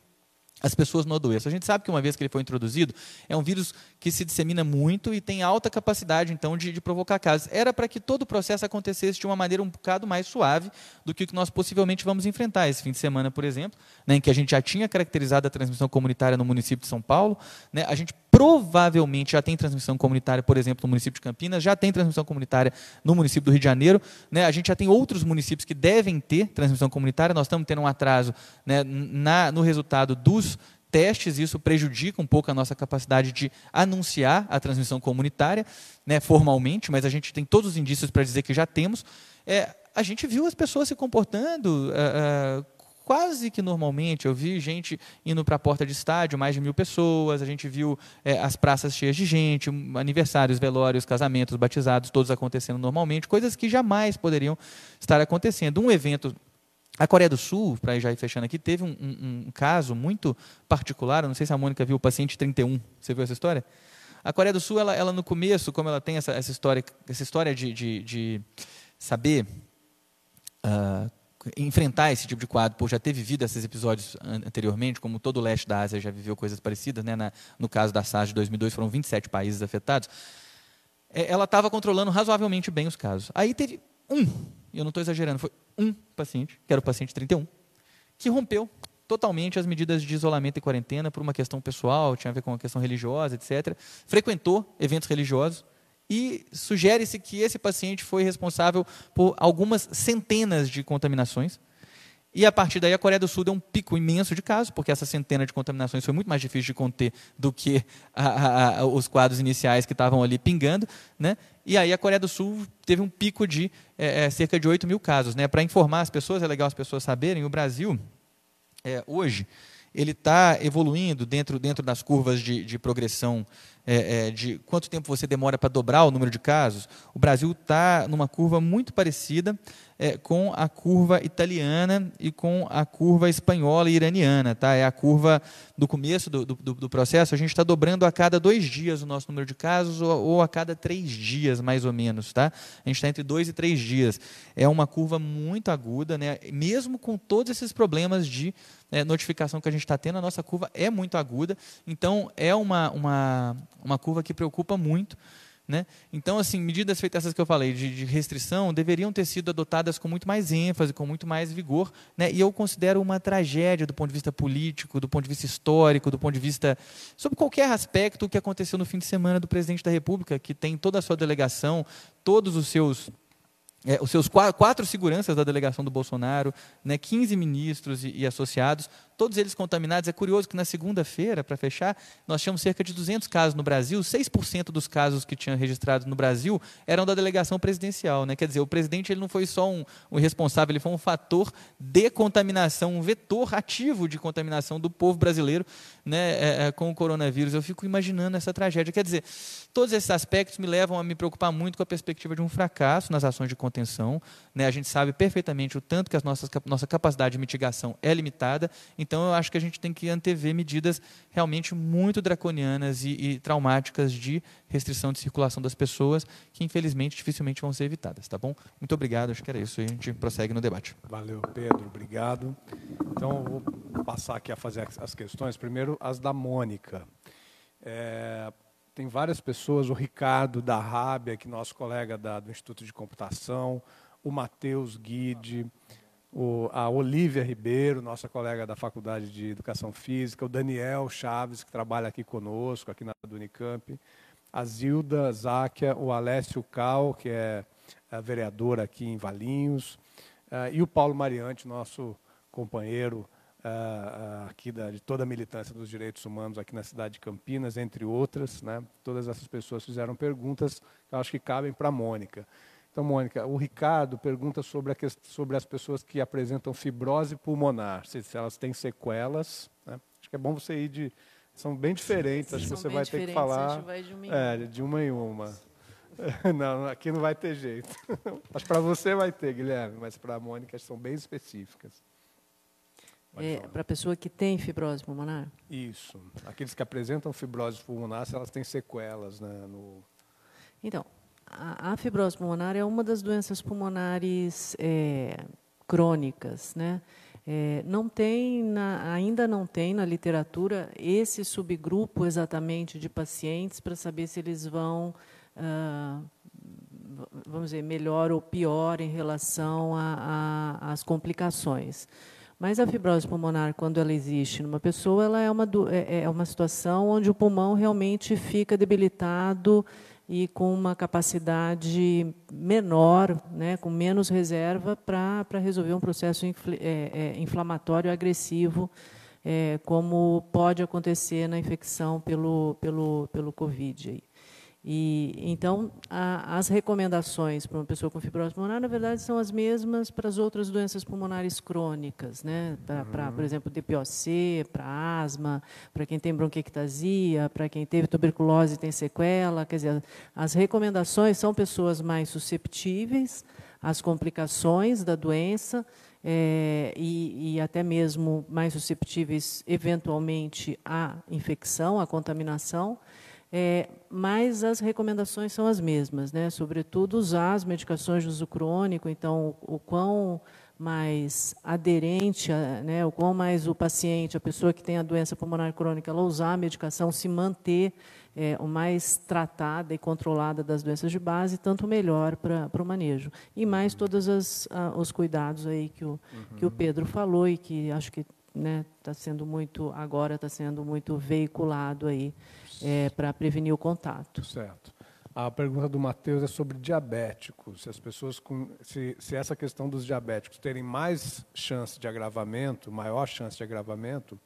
as pessoas não adoeçam. A gente sabe que uma vez que ele foi introduzido, é um vírus que se dissemina muito e tem alta capacidade, então, de, de provocar casos. Era para que todo o processo acontecesse de uma maneira um bocado mais suave do que o que nós possivelmente vamos enfrentar esse fim de semana, por exemplo, né, em que a gente já tinha caracterizado a transmissão comunitária no município de São Paulo. Né, a gente provavelmente já tem transmissão comunitária, por exemplo, no município de Campinas, já tem transmissão comunitária no município do Rio de Janeiro. Né, a gente já tem outros municípios que devem ter transmissão comunitária. Nós estamos tendo um atraso né, na, no resultado dos testes, isso prejudica um pouco a nossa capacidade de anunciar a transmissão comunitária, né, formalmente, mas a gente tem todos os indícios para dizer que já temos. É, a gente viu as pessoas se comportando uh, uh, quase que normalmente. Eu vi gente indo para a porta de estádio, mais de mil pessoas, a gente viu é, as praças cheias de gente, aniversários, velórios, casamentos, batizados, todos acontecendo normalmente, coisas que jamais poderiam estar acontecendo. Um evento a Coreia do Sul, para já ir fechando aqui, teve um, um, um, caso muito particular, não sei se a Mônica viu, o paciente 31, você viu essa história? A Coreia do Sul, ela, ela no começo, como ela tem essa, essa história, essa história de, de, de saber uh, enfrentar esse tipo de quadro, por já ter vivido esses episódios anteriormente, como todo o leste da Ásia já viveu coisas parecidas, né? Na, no caso da SARS de 2002 foram 27 países afetados, é, ela estava controlando razoavelmente bem os casos. Aí teve um, e eu não estou exagerando, foi um paciente, que era o paciente 31, que rompeu totalmente as medidas de isolamento e quarentena por uma questão pessoal, tinha a ver com uma questão religiosa, etc. Frequentou eventos religiosos e sugere-se que esse paciente foi responsável por algumas centenas de contaminações. E a partir daí a Coreia do Sul deu um pico imenso de casos, porque essa centena de contaminações foi muito mais difícil de conter do que a, a, a, os quadros iniciais que estavam ali pingando. Né? E aí a Coreia do Sul teve um pico de é, é, cerca de 8 mil casos. Né? Para informar as pessoas, é legal as pessoas saberem, o Brasil, é, hoje, ele está evoluindo dentro, dentro das curvas de, de progressão é, é, de quanto tempo você demora para dobrar o número de casos. O Brasil está numa curva muito parecida é, com a curva italiana e com a curva espanhola e iraniana. Tá? É a curva do começo do, do, do processo, a gente está dobrando a cada dois dias o nosso número de casos, ou, ou a cada três dias, mais ou menos. Tá? A gente está entre dois e três dias. É uma curva muito aguda, né? mesmo com todos esses problemas de é, notificação que a gente está tendo, a nossa curva é muito aguda. Então, é uma, uma, uma curva que preocupa muito Né? Então, assim, medidas feitas essas que eu falei de, de, restrição deveriam ter sido adotadas com muito mais ênfase, com muito mais vigor. Né? E eu considero uma tragédia do ponto de vista político, do ponto de vista histórico, do ponto de vista. sobre qualquer aspecto o que aconteceu no fim de semana do presidente da República, que tem toda a sua delegação, todos os seus é, os seus quatro, quatro, seguranças da delegação do Bolsonaro, né, 15 ministros e, e, associados, todos eles contaminados. É curioso que na segunda-feira, para fechar, nós tínhamos cerca de 200 casos no Brasil, 6% dos casos que tinham registrado no Brasil eram da delegação presidencial. Né? Quer dizer, o presidente ele não foi só um, um responsável, ele foi um fator de contaminação, um vetor ativo de contaminação do povo brasileiro né, é, é, com o coronavírus. Eu fico imaginando essa tragédia. Quer dizer, todos esses aspectos me levam a me preocupar muito com a perspectiva de um fracasso nas ações de contenção. Né? A gente sabe perfeitamente o tanto que a nossa, nossa capacidade de mitigação é limitada, então eu acho que a gente tem que antever medidas realmente muito draconianas e, e traumáticas de restrição de circulação das pessoas, que infelizmente dificilmente vão ser evitadas. Tá bom? Muito obrigado, acho que era isso e a gente prossegue no debate. Valeu, Pedro, obrigado. Então, eu vou passar aqui a fazer as questões. Primeiro, as da Mônica. É, tem várias pessoas, o Ricardo da Rábia, que é nosso colega da, do Instituto de Computação, o Matheus Guide, o, a Olivia Ribeiro, nossa colega da Faculdade de Educação Física, o Daniel Chaves, que trabalha aqui conosco, aqui na Unicamp, a Zilda Záquia, o Alessio Cal, que é, é vereador aqui em Valinhos, uh, e o Paulo Mariante, nosso companheiro uh, aqui da, de toda a militância dos direitos humanos aqui na cidade de Campinas, entre outras. Né? Todas essas pessoas fizeram perguntas que eu acho que cabem para a Mônica. Então, Mônica, o Ricardo pergunta sobre, sobre as pessoas que apresentam fibrose pulmonar, se, se elas têm sequelas. Né? Acho que é bom você ir de. São bem diferentes, acho que você vai ter que falar de, uma é, de uma em uma. Não, aqui não vai ter jeito. Acho que para você vai ter, Guilherme, mas para a Mônica são bem específicas. É, para a pessoa que tem fibrose pulmonar? Isso. Aqueles que apresentam fibrose pulmonar, se elas têm sequelas. Né, no... Então, a, fibrose pulmonar é uma das doenças pulmonares é, crônicas. Né? É, não tem na, ainda não tem na literatura esse subgrupo exatamente de pacientes para saber se eles vão, ah, vamos dizer, melhor ou pior em relação às complicações. Mas a fibrose pulmonar, quando ela existe numa pessoa, ela é uma, é, é uma situação onde o pulmão realmente fica debilitado e com uma capacidade menor, né, com menos reserva para resolver um processo infl, é, é, inflamatório agressivo, é, como pode acontecer na infecção pelo, pelo, pelo Covid. E, então, a, as recomendações para uma pessoa com fibrose pulmonar, na verdade, são as mesmas para as outras doenças pulmonares crônicas, né? Para, uhum. por exemplo, DPOC, para asma, para quem tem bronquiectasia, para quem teve tuberculose e tem sequela. Quer dizer, as recomendações são pessoas mais susceptíveis às complicações da doença é, e, e até mesmo mais susceptíveis, eventualmente, à infecção, à contaminação. É, mas as recomendações são as mesmas, né? sobretudo usar as medicações de uso crônico, então o, o quão mais aderente, né, o quão mais o paciente, a pessoa que tem a doença pulmonar crônica, ela usar a medicação, se manter é, o mais tratada e controlada das doenças de base, tanto melhor para o manejo. E mais todos as, os cuidados aí que o, uhum. que o Pedro falou e que acho que está né, tá sendo muito, agora está sendo muito veiculado aí é, para prevenir o contato. Certo. A pergunta do Matheus é sobre diabéticos. Se as pessoas com, se, se, essa questão dos diabéticos terem mais chance de agravamento, maior chance de agravamento,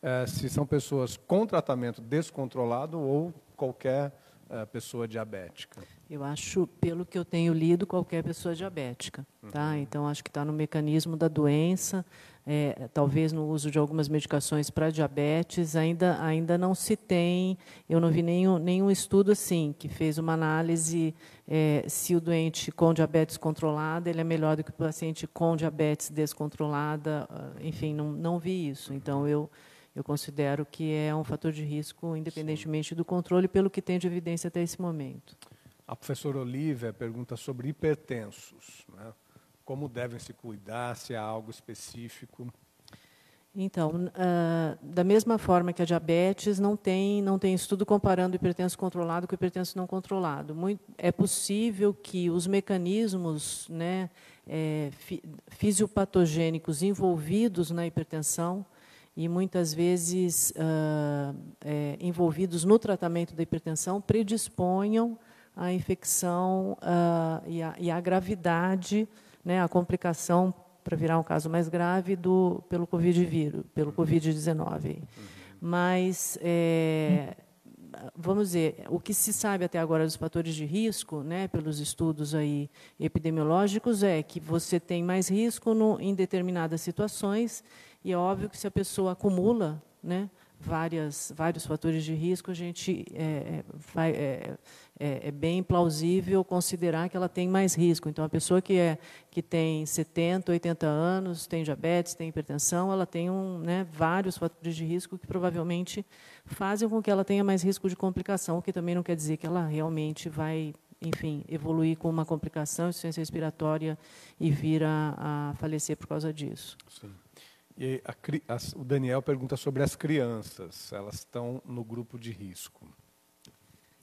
é, se são pessoas com tratamento descontrolado ou qualquer é, pessoa diabética. Eu acho, pelo que eu tenho lido, qualquer pessoa diabética. Tá? Uhum. Então, acho que está no mecanismo da doença é, talvez no uso de algumas medicações para diabetes, ainda, ainda não se tem, eu não vi nenhum, nenhum estudo assim, que fez uma análise é, se o doente com diabetes controlada ele é melhor do que o paciente com diabetes descontrolada, ah, enfim, não, não vi isso. Então, eu, eu considero que é um fator de risco, independentemente do controle, pelo que tem de evidência até esse momento. A professora Olivia pergunta sobre hipertensos. Né? como devem se cuidar, se há algo específico? Então, uh, da mesma forma que a diabetes, não tem, não tem estudo comparando o hipertenso controlado com o hipertenso não controlado. Muito, é possível que os mecanismos né, é, fi, fisiopatogênicos envolvidos na hipertensão e muitas vezes uh, é, envolvidos no tratamento da hipertensão predisponham à infecção uh, e, a, e à gravidade, né, à complicação para virar um caso mais grave do pelo covid vírus, pelo covid-19. Uhum. Mas é, vamos dizer, o que se sabe até agora dos fatores de risco, né, pelos estudos aí epidemiológicos, é que você tem mais risco no, em determinadas situações e é óbvio que se a pessoa acumula, né, várias, vários fatores de risco, a gente é, é vai, é, é, é, bem plausível considerar que ela tem mais risco. Então, a pessoa que, é, que tem 70, 80 anos, tem diabetes, tem hipertensão, ela tem um, né, vários fatores de risco que provavelmente fazem com que ela tenha mais risco de complicação, o que também não quer dizer que ela realmente vai enfim, evoluir com uma complicação, insuficiência respiratória e vir a, a falecer por causa disso. Sim. E a, a, o Daniel pergunta sobre as crianças. Elas estão no grupo de risco.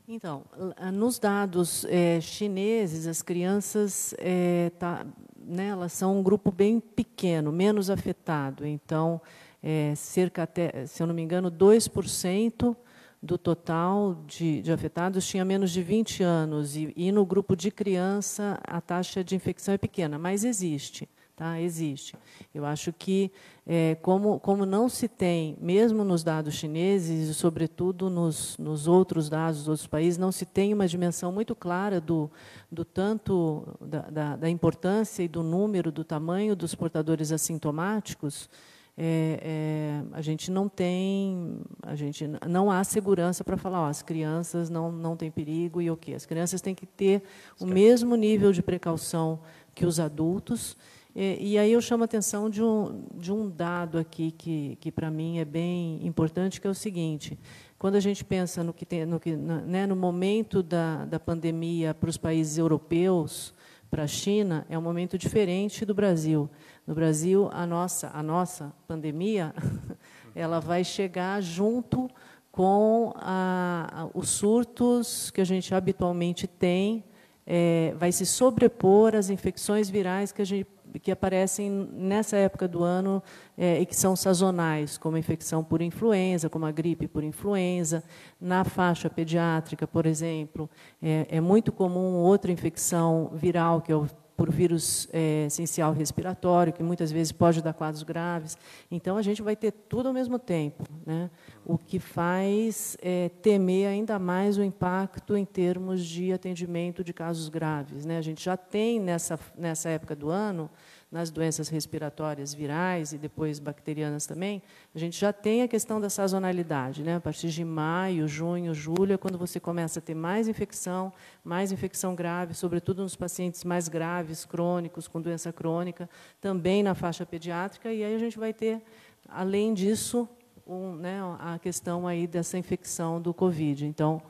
Então, nos dados é, chineses, as crianças é, tá, né, elas são um grupo bem pequeno, menos afetado. Então, é, cerca até, se eu não me engano, 2% do total de, de, afetados tinha menos de 20 anos. E, e no grupo de criança, a taxa de infecção é pequena, mas existe. Tá? Existe. Eu acho que, é, como, como não se tem, mesmo nos dados chineses e, sobretudo, nos, nos outros dados dos outros países, não se tem uma dimensão muito clara do, do tanto da, da, da importância e do número, do tamanho dos portadores assintomáticos, é, é, a gente não tem, a gente não há segurança para falar, ó, as crianças não não têm perigo e o quê? As crianças têm que ter o mesmo nível de precaução que os adultos e, e, aí eu chamo a atenção de um, de um dado aqui que, que para mim é bem importante, que é o seguinte: quando a gente pensa no que tem, no, que, né, no momento da, da pandemia para os países europeus, para a China, é um momento diferente do Brasil. No Brasil, a nossa, a nossa pandemia, ela vai chegar junto com a, a, os surtos que a gente habitualmente tem, é, vai se sobrepor às infecções virais que a gente que aparecem nessa época do ano é, e que são sazonais, como a infecção por influenza, como a gripe por influenza. Na faixa pediátrica, por exemplo, é, é muito comum outra infecção viral, que é o por vírus é, essencial respiratório, que muitas vezes pode dar quadros graves. Então, a gente vai ter tudo ao mesmo tempo, né? o que faz é, temer ainda mais o impacto em termos de atendimento de casos graves. Né? A gente já tem, nessa, nessa época do ano, nas doenças respiratórias virais e depois bacterianas também, a gente já tem a questão da sazonalidade. Né? A partir de maio, junho, julho, é quando você começa a ter mais infecção, mais infecção grave, sobretudo nos pacientes mais graves, crônicos, com doença crônica, também na faixa pediátrica, e aí a gente vai ter, além disso, um, né, a questão aí dessa infecção do Covid. Então,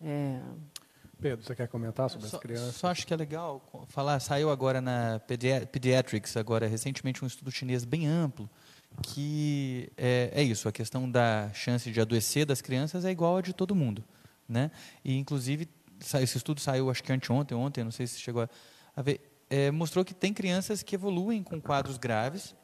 é, Pedro, você quer comentar sobre só, as crianças? Só acho que é legal falar, saiu agora na Pediatrics, agora recentemente um estudo chinês bem amplo, que é, é, isso, a questão da chance de adoecer das crianças é igual a de todo mundo. Né? E, inclusive, esse estudo saiu, acho que anteontem, ontem, não sei se chegou a ver, é, mostrou que tem crianças que evoluem com quadros graves,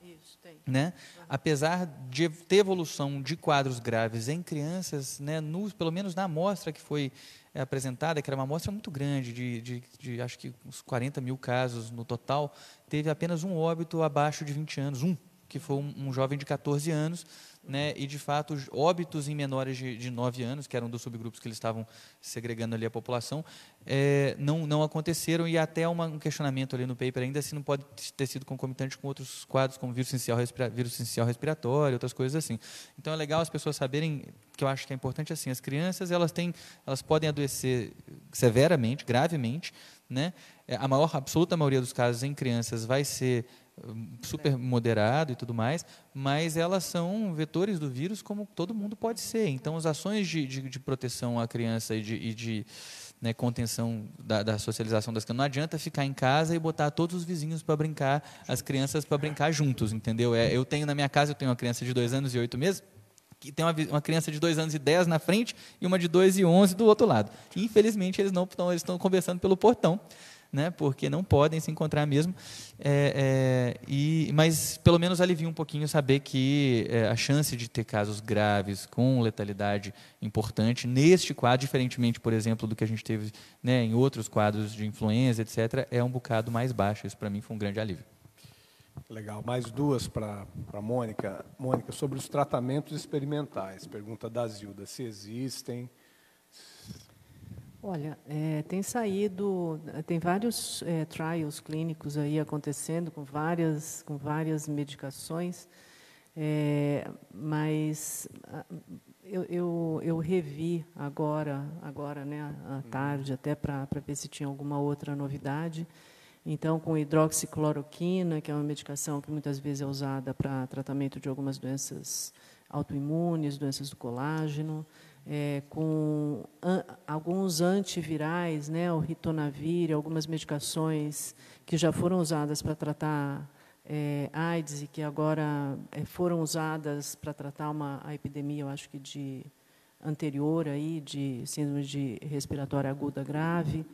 né? apesar de ter evolução de quadros graves em crianças, né, no, pelo menos na amostra que foi é apresentada, que era uma amostra muito grande, de, de, de, acho que uns 40 mil casos no total, teve apenas um óbito abaixo de 20 anos, um, que foi um, um jovem de 14 anos, né, e de fato óbitos em menores de, de 9 anos, que eram dos subgrupos que eles estavam segregando ali a população, é, não, não aconteceram e até uma, um questionamento ali no paper ainda se não pode ter sido concomitante com outros quadros como vírus essencial, respira, vírus essencial respiratório, outras coisas assim. Então é legal as pessoas saberem que eu acho que é importante assim, as crianças elas têm, elas podem adoecer severamente, gravemente, né? É, a maior, absoluta maioria dos casos em crianças vai ser super moderado e tudo mais, mas elas são vetores do vírus como todo mundo pode ser. Então, as ações de, de, de proteção à criança e de, e de né, contenção da, da, socialização das crianças. Não adianta ficar em casa e botar todos os vizinhos para brincar, as crianças para brincar juntos, entendeu? É, eu tenho na minha casa, eu tenho uma criança de dois anos e oito meses, que tem uma, uma, criança de dois anos e dez na frente e uma de dois e onze do outro lado. Infelizmente, eles não estão, eles estão conversando pelo portão né, porque não podem se encontrar mesmo. É, é, e, mas pelo menos alivia um pouquinho saber que é, a chance de ter casos graves com letalidade importante neste quadro, diferentemente, por exemplo, do que a gente teve né, em outros quadros de influenza, etc., é um bocado mais baixo. Isso para mim foi um grande alívio. Legal. Mais duas para a Mônica. Mônica, sobre os tratamentos experimentais. Pergunta da Zilda, se existem, Olha, é, tem saído, tem vários é, trials clínicos aí acontecendo com várias, com várias medicações, é, mas eu, eu, eu, revi agora, agora né, à uhum. tarde, até para ver se tinha alguma outra novidade. Então, com hidroxicloroquina, que é uma medicação que muitas vezes é usada para tratamento de algumas doenças autoimunes, doenças do colágeno, é, com an, alguns antivirais, né, o ritonavir, algumas medicações que já foram usadas para tratar é, AIDS e que agora é, foram usadas para tratar uma a epidemia, eu acho que de anterior aí de síndrome de respiratória aguda grave,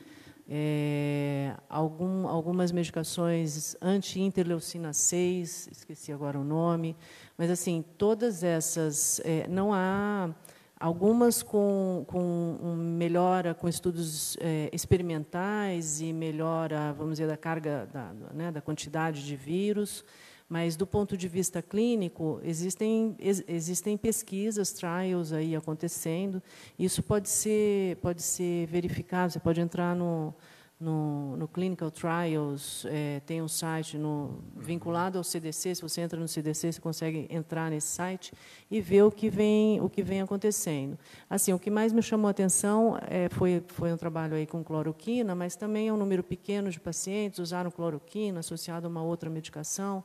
é, algum, algumas medicações anti-interleucina 6, esqueci agora o nome, mas assim todas essas é, não há algumas com, com melhora, com estudos é, experimentais e melhora, vamos dizer, da carga, da, né, da quantidade de vírus, mas do ponto de vista clínico, existem, existem pesquisas, trials aí acontecendo, isso pode ser, pode ser verificado, você pode entrar no, no, no Clinical Trials, é, tem um site no, vinculado ao CDC. Se você entra no CDC, você consegue entrar nesse site e ver o que vem, o que vem acontecendo. Assim, o que mais me chamou a atenção é, foi, foi um trabalho aí com cloroquina, mas também é um número pequeno de pacientes usaram cloroquina associado a uma outra medicação.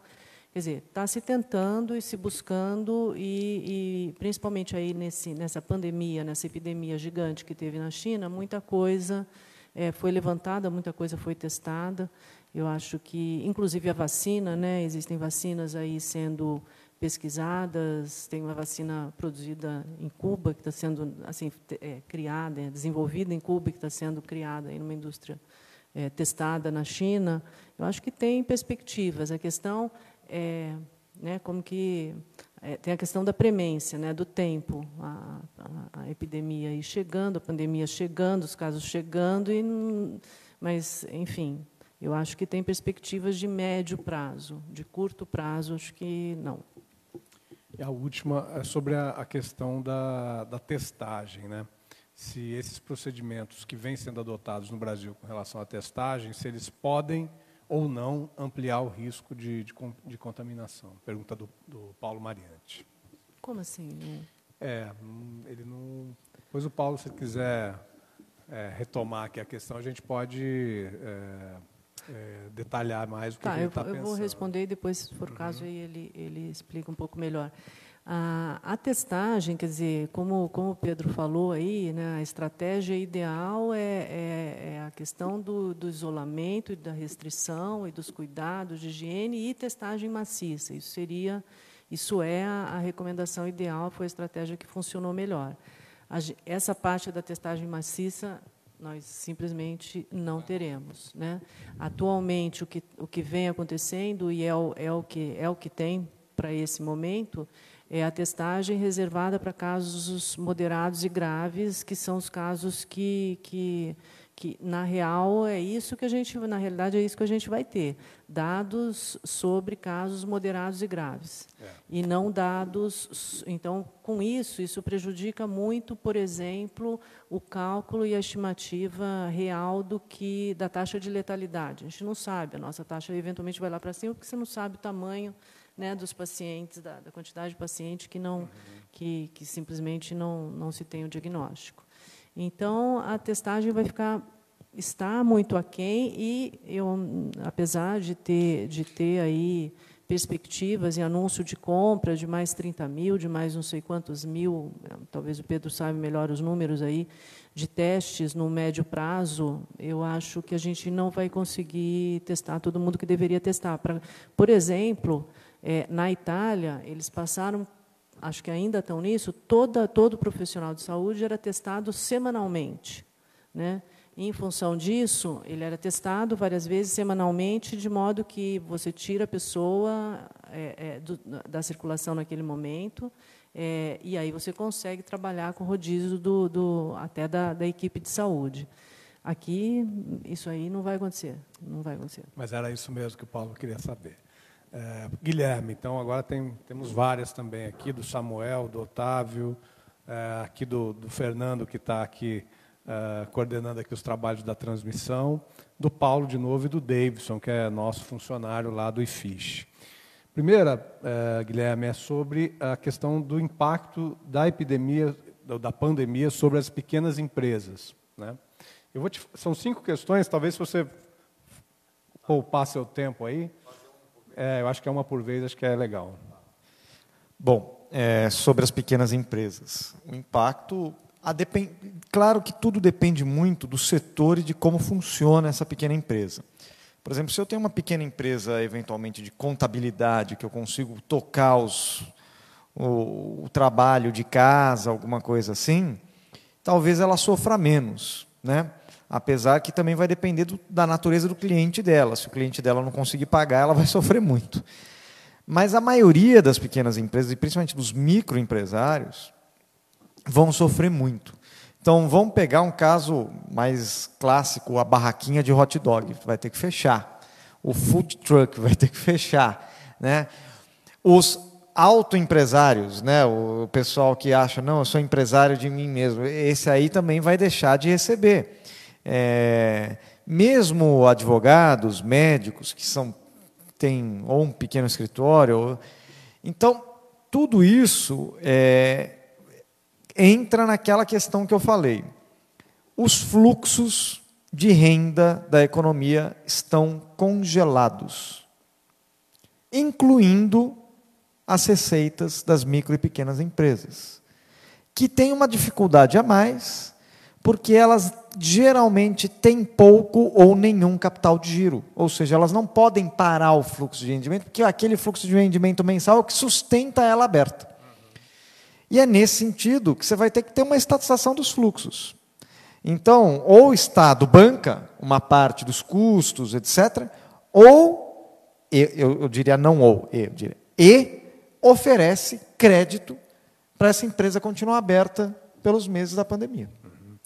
Quer dizer, está se tentando e se buscando, e, e principalmente aí nesse, nessa pandemia, nessa epidemia gigante que teve na China, muita coisa é, foi levantada, muita coisa foi testada. Eu acho que, inclusive a vacina, né, existem vacinas aí sendo pesquisadas. Tem uma vacina produzida em Cuba que está sendo assim é, criada, é, desenvolvida em Cuba que está sendo criada em uma indústria é, testada na China. Eu acho que tem perspectivas. A questão é, né, como que é, tem a questão da premência, né, do tempo, a, a, a, epidemia aí chegando, a pandemia chegando, os casos chegando, e, mas, enfim, eu acho que tem perspectivas de médio prazo, de curto prazo, acho que não. E a última é sobre a, a questão da, da testagem, né? Se esses procedimentos que vêm sendo adotados no Brasil com relação à testagem, se eles podem ou não ampliar o risco de, de, de contaminação? Pergunta do, do, Paulo Mariante. Como assim? É, ele não. Pois o Paulo, se quiser é, retomar aqui a questão, a gente pode é, é, detalhar mais o que tá, ele está pensando. Eu vou responder e depois, se for o caso, uhum. ele, ele explica um pouco melhor. A, testagem, quer dizer, como, como o Pedro falou aí, né, a estratégia ideal é, é, é a questão do, do, isolamento da restrição e dos cuidados de higiene e testagem maciça. Isso seria, isso é a, a recomendação ideal, foi a estratégia que funcionou melhor. A, essa parte da testagem maciça nós simplesmente não teremos. Né? Atualmente, o que, o que vem acontecendo e é o, é o, que, é o que tem para esse momento é a testagem reservada para casos moderados e graves, que são os casos que, que, que, na real, é isso que a gente, na realidade, é isso que a gente vai ter. Dados sobre casos moderados e graves. É. E não dados. Então, com isso, isso prejudica muito, por exemplo, o cálculo e a estimativa real do que da taxa de letalidade. A gente não sabe, a nossa taxa eventualmente vai lá para cima, porque você não sabe o tamanho né, dos pacientes, da, da, quantidade de pacientes que não, que, que simplesmente não, não se tem o diagnóstico. Então, a testagem vai ficar está muito aquém e eu, apesar de ter de ter aí perspectivas e anúncio de compra de mais 30 mil, de mais não sei quantos mil, talvez o Pedro saiba melhor os números aí, de testes no médio prazo, eu acho que a gente não vai conseguir testar todo mundo que deveria testar. Pra, por exemplo, é, na Itália, eles passaram, acho que ainda estão nisso, toda, todo profissional de saúde era testado semanalmente. Né? Em função disso, ele era testado várias vezes semanalmente, de modo que você tira a pessoa é, é, do, da circulação naquele momento, é, e aí você consegue trabalhar com rodízio do, do até da, da, equipe de saúde. Aqui, isso aí não vai acontecer. Não vai acontecer. Mas era isso mesmo que o Paulo queria saber. É, Guilherme, então agora tem, temos várias também aqui, do Samuel, do Otávio, é, aqui do, do Fernando, que está aqui uh, coordenando aqui os trabalhos da transmissão, do Paulo de novo e do Davidson, que é nosso funcionário lá do IFISH. Primeira, uh, Guilherme, é sobre a questão do impacto da epidemia, da pandemia sobre as pequenas empresas. Né? Eu vou te, são cinco questões, talvez se você poupar seu tempo aí, é, eu acho que é uma por vez, acho que é legal. Bom, é, sobre as pequenas empresas. O impacto Depend... Claro que tudo depende muito do setor e de como funciona essa pequena empresa. Por exemplo, se eu tenho uma pequena empresa, eventualmente, de contabilidade, que eu consigo tocar os, o, o trabalho de casa, alguma coisa assim, talvez ela sofra menos. Né? Apesar que também vai depender do, da natureza do cliente dela. Se o cliente dela não conseguir pagar, ela vai sofrer muito. Mas a maioria das pequenas empresas, e principalmente dos microempresários, vão sofrer muito. Então, vamos pegar um caso mais clássico, a barraquinha de hot dog, vai ter que fechar. O food truck vai ter que fechar. Né? Os autoempresários, né? o pessoal que acha, não, eu sou empresário de mim mesmo, esse aí também vai deixar de receber. É, mesmo advogados, médicos, que são, têm ou um pequeno escritório. Ou, então, tudo isso é, entra naquela questão que eu falei. Os fluxos de renda da economia estão congelados, incluindo as receitas das micro e pequenas empresas, que têm uma dificuldade a mais, porque elas geralmente têm pouco ou nenhum capital de giro, ou seja, elas não podem parar o fluxo de rendimento, porque aquele fluxo de rendimento mensal é o que sustenta ela aberta. E é nesse sentido que você vai ter que ter uma estatização dos fluxos. Então, ou o Estado banca uma parte dos custos, etc., ou, eu, eu diria não ou, eu diria, e oferece crédito para essa empresa continuar aberta pelos meses da pandemia.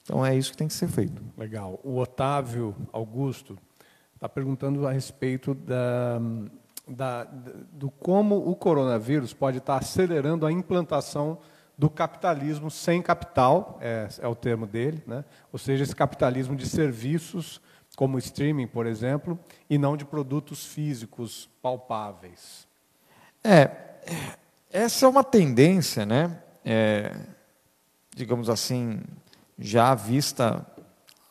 Então é isso que tem que ser feito. Legal. O Otávio Augusto está perguntando a respeito da, da, do como o coronavírus pode estar acelerando a implantação do capitalismo sem capital, é, é o termo dele, né? ou seja, esse capitalismo de serviços, como streaming, por exemplo, e não de produtos físicos palpáveis. É, essa é uma tendência, né? É, digamos assim, já vista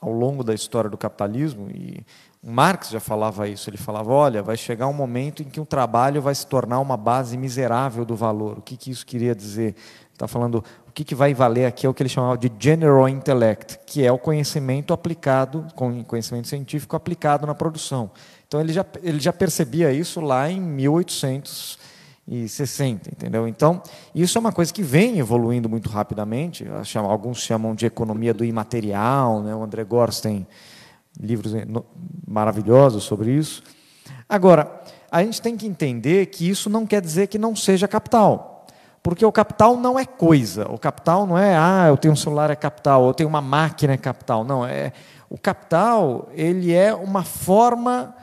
ao longo da história do capitalismo, e Marx já falava isso, ele falava, olha, vai chegar um momento em que o trabalho vai se tornar uma base miserável do valor. O que, que isso queria dizer? Está falando o que, que vai valer aqui é o que ele chamava de general intellect, que é o conhecimento aplicado, conhecimento científico aplicado na produção. Então ele já, ele já percebia isso lá em 1860, entendeu? Então isso é uma coisa que vem evoluindo muito rapidamente. Alguns chamam de economia do imaterial, né? O André Gorst tem livros maravilhosos sobre isso. Agora a gente tem que entender que isso não quer dizer que não seja capital. Porque o capital não é coisa. O capital não é, ah, eu tenho um celular é capital, eu tenho uma máquina é capital. Não, é o capital ele é uma forma,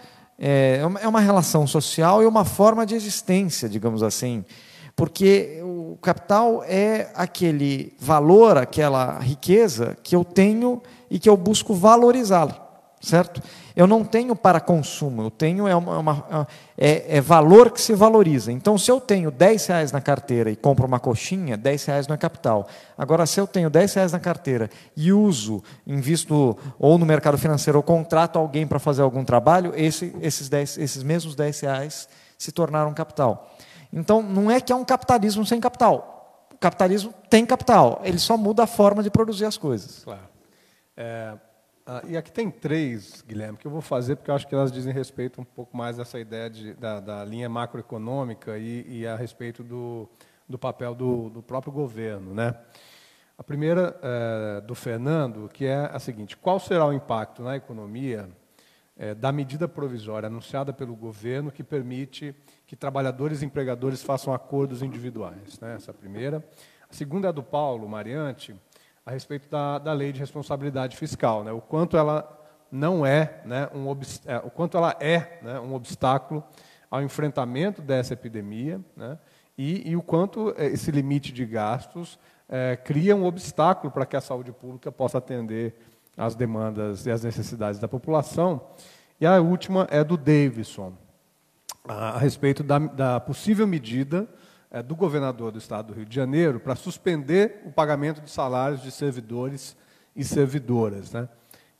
é, é uma relação social e uma forma de existência, digamos assim. Porque o capital é aquele valor, aquela riqueza que eu tenho e que eu busco valorizá-la, certo? eu não tenho para consumo, eu tenho é, uma, uma, é, é, valor que se valoriza. Então, se eu tenho 10 reais na carteira e compro uma coxinha, 10 reais não é capital. Agora, se eu tenho 10 reais na carteira e uso, invisto ou no mercado financeiro ou contrato alguém para fazer algum trabalho, esse, esses, 10, esses mesmos 10 reais se tornaram capital. Então, não é que é um capitalismo sem capital. O capitalismo tem capital, ele só muda a forma de produzir as coisas. Claro. É, ah, e aqui tem três, Guilherme, que eu vou fazer porque eu acho que elas dizem respeito um pouco mais dessa ideia de, da, da, linha macroeconômica e, e, a respeito do, do papel do, do, próprio governo. Né? A primeira é, do Fernando, que é a seguinte: qual será o impacto na economia é, da medida provisória anunciada pelo governo que permite que trabalhadores e empregadores façam acordos individuais? Né? Essa é a primeira. A segunda é do Paulo Mariante a respeito da, da lei de responsabilidade fiscal, né? o quanto ela não é, né, um, é, o quanto ela é né, um obstáculo ao enfrentamento dessa epidemia né, e, e, o quanto esse limite de gastos é, cria um obstáculo para que a saúde pública possa atender às demandas e às necessidades da população. E a última é do Davidson, a, a respeito da, da possível medida é, do governador do estado do Rio de Janeiro para suspender o pagamento de salários de servidores e servidoras. Né?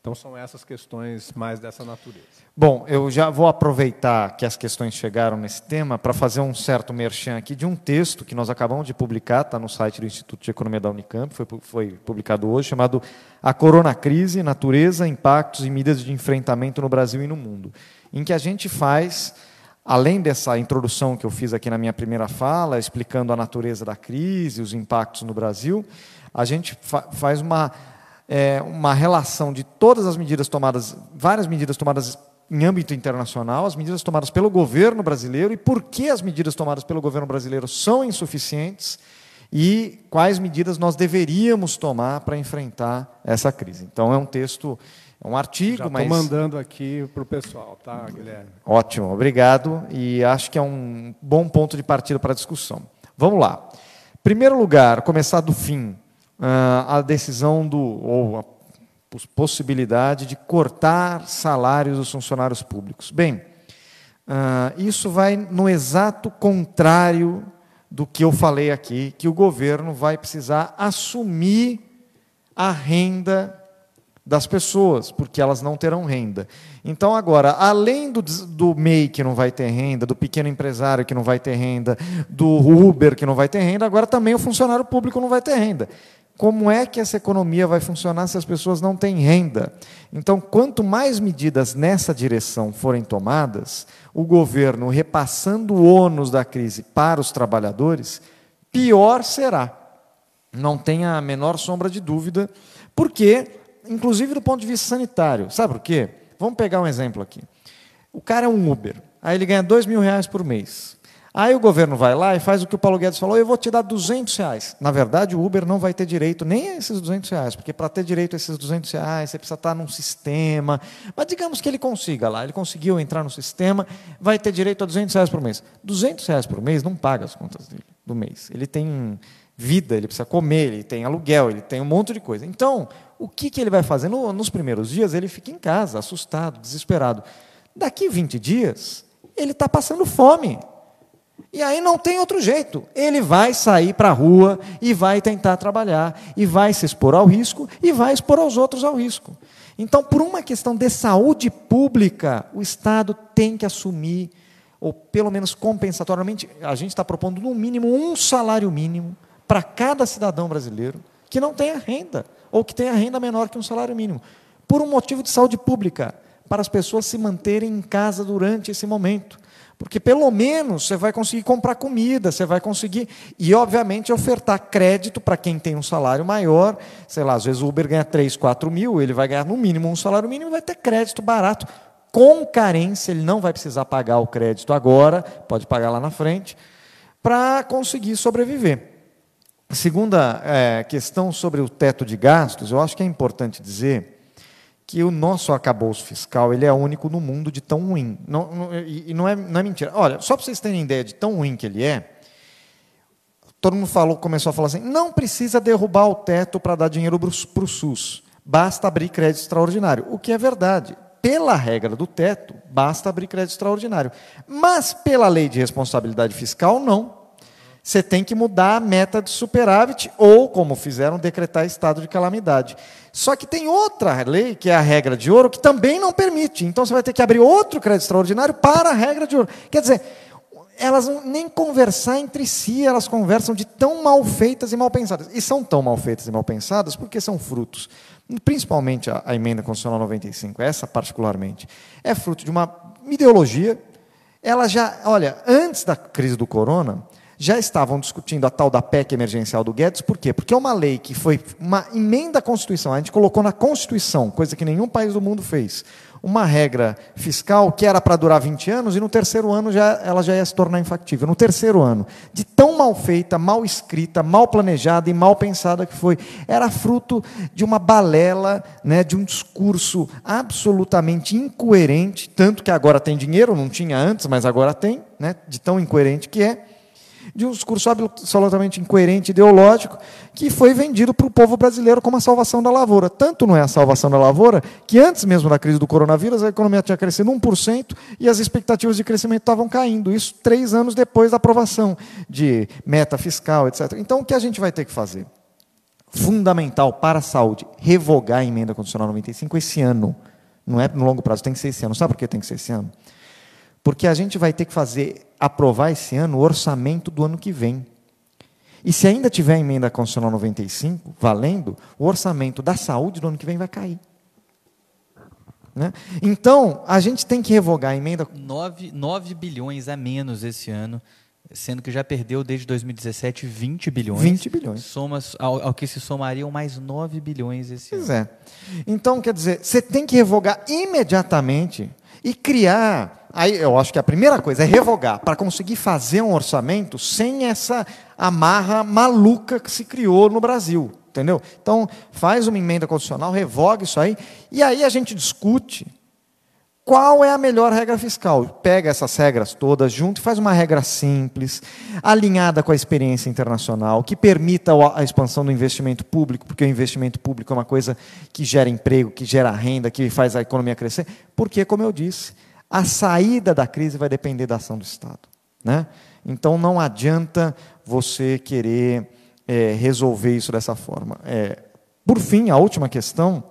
Então, são essas questões mais dessa natureza. Bom, eu já vou aproveitar que as questões chegaram nesse tema para fazer um certo merchan aqui de um texto que nós acabamos de publicar, está no site do Instituto de Economia da Unicamp, foi, foi publicado hoje, chamado A Corona Crise, Natureza, Impactos e Medidas de Enfrentamento no Brasil e no Mundo, em que a gente faz além dessa introdução que eu fiz aqui na minha primeira fala, explicando a natureza da crise, os impactos no Brasil, a gente fa faz uma, é, uma relação de todas as medidas tomadas, várias medidas tomadas em âmbito internacional, as medidas tomadas pelo governo brasileiro e por que as medidas tomadas pelo governo brasileiro são insuficientes e quais medidas nós deveríamos tomar para enfrentar essa crise. Então, é um texto é um artigo, Já mas. Estou mandando aqui para o pessoal, tá, Guilherme? Ótimo, obrigado. E acho que é um bom ponto de partida para a discussão. Vamos lá. Primeiro lugar, começar do fim. Uh, a decisão do. ou a possibilidade de cortar salários dos funcionários públicos. Bem, uh, isso vai no exato contrário do que eu falei aqui, que o governo vai precisar assumir a renda das pessoas, porque elas não terão renda. Então, agora, além do, do MEI que não vai ter renda, do pequeno empresário que não vai ter renda, do Uber que não vai ter renda, agora também o funcionário público não vai ter renda. Como é que essa economia vai funcionar se as pessoas não têm renda? Então, quanto mais medidas nessa direção forem tomadas, o governo repassando o ônus da crise para os trabalhadores, pior será. Não tenha a menor sombra de dúvida, porque inclusive do ponto de vista sanitário. Sabe por quê? Vamos pegar um exemplo aqui. O cara é um Uber, aí ele ganha dois mil reais por mês. Aí o governo vai lá e faz o que o Paulo Guedes falou, eu vou te dar 200 reais. Na verdade, o Uber não vai ter direito nem a esses 200 reais, porque para ter direito a esses 200 reais, você precisa estar num sistema. Mas digamos que ele consiga lá, ele conseguiu entrar no sistema, vai ter direito a 200 reais por mês. 200 reais por mês não paga as contas dele, do mês. Ele tem vida, ele precisa comer, ele tem aluguel, ele tem um monte de coisa. Então, o que, que ele vai fazer? No, nos primeiros dias, ele fica em casa, assustado, desesperado. Daqui 20 dias, ele está passando fome. E aí não tem outro jeito. Ele vai sair para a rua e vai tentar trabalhar, e vai se expor ao risco, e vai expor aos outros ao risco. Então, por uma questão de saúde pública, o Estado tem que assumir, ou pelo menos compensatoriamente, a gente está propondo no mínimo um salário mínimo para cada cidadão brasileiro que não tenha renda ou que tenha renda menor que um salário mínimo, por um motivo de saúde pública, para as pessoas se manterem em casa durante esse momento. Porque pelo menos você vai conseguir comprar comida, você vai conseguir. E, obviamente, ofertar crédito para quem tem um salário maior. Sei lá, às vezes o Uber ganha 3, 4 mil, ele vai ganhar no mínimo um salário mínimo e vai ter crédito barato. Com carência, ele não vai precisar pagar o crédito agora, pode pagar lá na frente, para conseguir sobreviver. Segunda é, questão sobre o teto de gastos, eu acho que é importante dizer que o nosso acabouço fiscal ele é único no mundo de tão ruim. Não, não, e não é, não é mentira. Olha, só para vocês terem ideia de tão ruim que ele é, todo mundo falou, começou a falar assim: não precisa derrubar o teto para dar dinheiro para o SUS, basta abrir crédito extraordinário. O que é verdade. Pela regra do teto, basta abrir crédito extraordinário. Mas pela lei de responsabilidade fiscal, não você tem que mudar a meta de superávit ou, como fizeram, decretar estado de calamidade. Só que tem outra lei, que é a regra de ouro, que também não permite. Então você vai ter que abrir outro crédito extraordinário para a regra de ouro. Quer dizer, elas nem conversar entre si, elas conversam de tão mal feitas e mal pensadas. E são tão mal feitas e mal pensadas porque são frutos, principalmente a, a emenda constitucional 95, essa particularmente, é fruto de uma ideologia. Ela já, olha, antes da crise do corona, já estavam discutindo a tal da PEC emergencial do Guedes, por quê? Porque é uma lei que foi uma emenda à Constituição, a gente colocou na Constituição, coisa que nenhum país do mundo fez, uma regra fiscal que era para durar 20 anos e no terceiro ano já, ela já ia se tornar infactível. No terceiro ano, de tão mal feita, mal escrita, mal planejada e mal pensada que foi, era fruto de uma balela, né, de um discurso absolutamente incoerente, tanto que agora tem dinheiro, não tinha antes, mas agora tem, né, de tão incoerente que é de um discurso absolutamente incoerente, ideológico, que foi vendido para o povo brasileiro como a salvação da lavoura. Tanto não é a salvação da lavoura, que antes mesmo da crise do coronavírus, a economia tinha crescido 1% e as expectativas de crescimento estavam caindo. Isso três anos depois da aprovação de meta fiscal, etc. Então, o que a gente vai ter que fazer? Fundamental para a saúde, revogar a emenda constitucional 95 esse ano. Não é no longo prazo, tem que ser esse ano. Sabe por que tem que ser esse ano? Porque a gente vai ter que fazer, aprovar esse ano o orçamento do ano que vem. E se ainda tiver a emenda constitucional 95 valendo, o orçamento da saúde do ano que vem vai cair. Né? Então, a gente tem que revogar a emenda. 9, 9 bilhões a menos esse ano, sendo que já perdeu desde 2017 20 bilhões. 20 bilhões. Somas, ao, ao que se somariam mais 9 bilhões esse pois ano. É. Então, quer dizer, você tem que revogar imediatamente e criar Aí eu acho que a primeira coisa é revogar, para conseguir fazer um orçamento sem essa amarra maluca que se criou no Brasil. Entendeu? Então, faz uma emenda constitucional, revoga isso aí, e aí a gente discute qual é a melhor regra fiscal. Pega essas regras todas junto e faz uma regra simples, alinhada com a experiência internacional, que permita a expansão do investimento público, porque o investimento público é uma coisa que gera emprego, que gera renda, que faz a economia crescer. Porque, como eu disse, a saída da crise vai depender da ação do Estado. Né? Então não adianta você querer é, resolver isso dessa forma. É, por fim, a última questão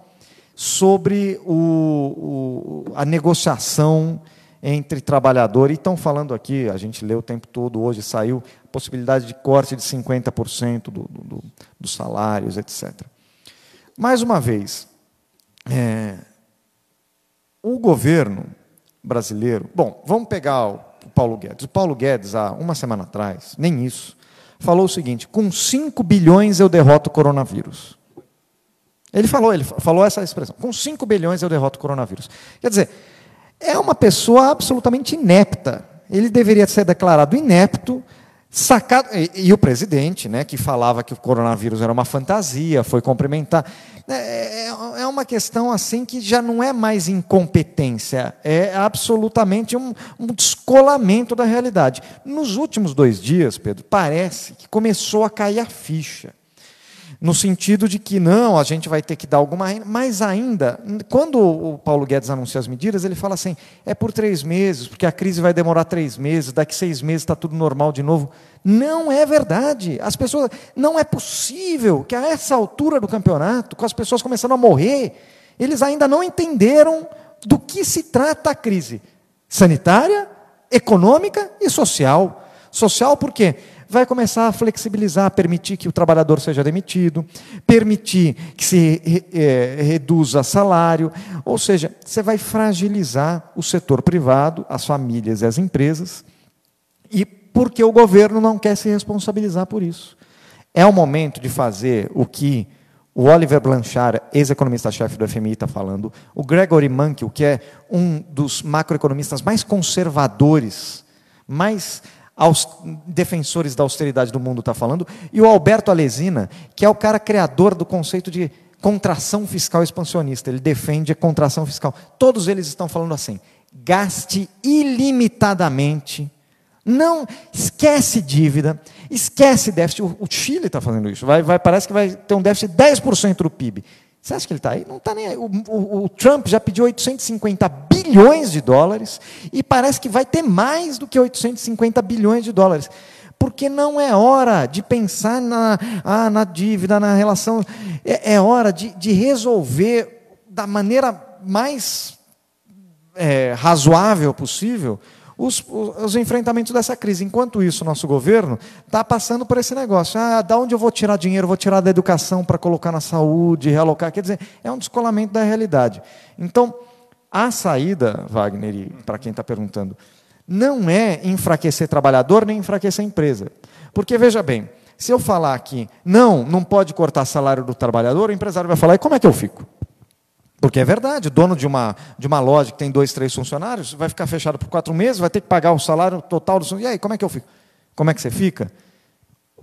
sobre o, o, a negociação entre trabalhador, e estão falando aqui, a gente lê o tempo todo, hoje saiu, a possibilidade de corte de 50% do, do, dos salários, etc. Mais uma vez, é, o governo brasileiro. Bom, vamos pegar o Paulo Guedes. O Paulo Guedes, há uma semana atrás, nem isso, falou o seguinte: com 5 bilhões eu derroto o coronavírus. Ele falou, ele falou essa expressão: com 5 bilhões eu derroto o coronavírus. Quer dizer, é uma pessoa absolutamente inepta. Ele deveria ser declarado inepto, sacado. E, e o presidente, né, que falava que o coronavírus era uma fantasia, foi cumprimentar. É, é, é, uma questão assim que já não é mais incompetência, é absolutamente um, um, descolamento da realidade. Nos últimos dois dias, Pedro, parece que começou a cair a ficha. No sentido de que não, a gente vai ter que dar alguma mas ainda, quando o Paulo Guedes anuncia as medidas, ele fala assim: é por três meses, porque a crise vai demorar três meses, daqui seis meses está tudo normal de novo. Não é verdade. As pessoas. Não é possível que a essa altura do campeonato, com as pessoas começando a morrer, eles ainda não entenderam do que se trata a crise sanitária, econômica e social. Social por quê? Vai começar a flexibilizar, permitir que o trabalhador seja demitido, permitir que se é, reduza salário, ou seja, você vai fragilizar o setor privado, as famílias e as empresas, e porque o governo não quer se responsabilizar por isso. É o momento de fazer o que o Oliver Blanchard, ex-economista-chefe do FMI, está falando, o Gregory Mankiw, que é um dos macroeconomistas mais conservadores, mais defensores da austeridade do mundo, está falando, e o Alberto Alesina, que é o cara criador do conceito de contração fiscal expansionista. Ele defende a contração fiscal. Todos eles estão falando assim: gaste ilimitadamente não esquece dívida, esquece déficit. O, Chile está fazendo isso. Vai, vai, parece que vai ter um déficit de 10% do PIB. Você acha que ele está aí? Não está nem aí. O, o, o, Trump já pediu 850 bilhões de dólares e parece que vai ter mais do que 850 bilhões de dólares. Porque não é hora de pensar na, ah, na dívida, na relação. É, é hora de, de resolver da maneira mais é, razoável possível os, os, os, enfrentamentos dessa crise. Enquanto isso, nosso governo está passando por esse negócio. Ah, da onde eu vou tirar dinheiro? Vou tirar da educação para colocar na saúde, realocar. Quer dizer, é um descolamento da realidade. Então, a saída, Wagner, para quem está perguntando, não é enfraquecer trabalhador nem enfraquecer empresa. Porque, veja bem, se eu falar aqui, não, não pode cortar salário do trabalhador, o empresário vai falar, e como é que eu fico? Porque é verdade, o dono de uma, de uma loja que tem dois, três funcionários, vai ficar fechado por quatro meses, vai ter que pagar o salário total do funcionário. E aí, como é que eu fico? Como é que você fica?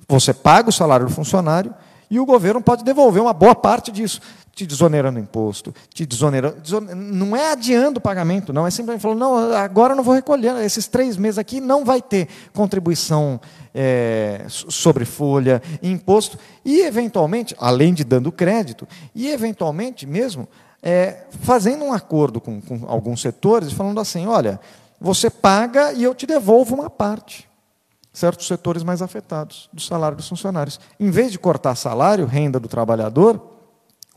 Você paga o salário do funcionário e o governo pode devolver uma boa parte disso, te desonerando imposto, te desonerando. Não é adiando o pagamento, não, é simplesmente falando, não, agora eu não vou recolher, esses três meses aqui não vai ter contribuição é, sobre folha, imposto, e eventualmente, além de dando crédito, e eventualmente mesmo é, fazendo um acordo com, com alguns setores, falando assim: olha, você paga e eu te devolvo uma parte. Certos setores mais afetados do salário dos funcionários. Em vez de cortar salário, renda do trabalhador,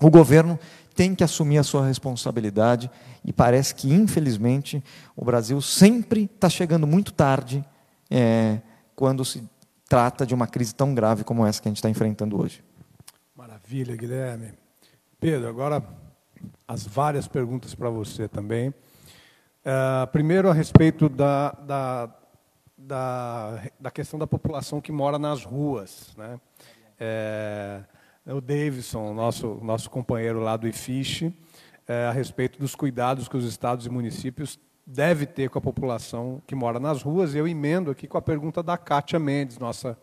o governo tem que assumir a sua responsabilidade e parece que, infelizmente, o Brasil sempre está chegando muito tarde é, quando se trata de uma crise tão grave como essa que a gente está enfrentando hoje. Maravilha, Guilherme. Pedro, agora as várias perguntas para você também. Uh, primeiro, a respeito da, da, da, da, questão da população que mora nas ruas. Né? É, o Davidson, nosso, nosso companheiro lá do IFISH, é, a respeito dos cuidados que os estados e municípios devem ter com a população que mora nas ruas. Eu emendo aqui com a pergunta da Kátia Mendes, nossa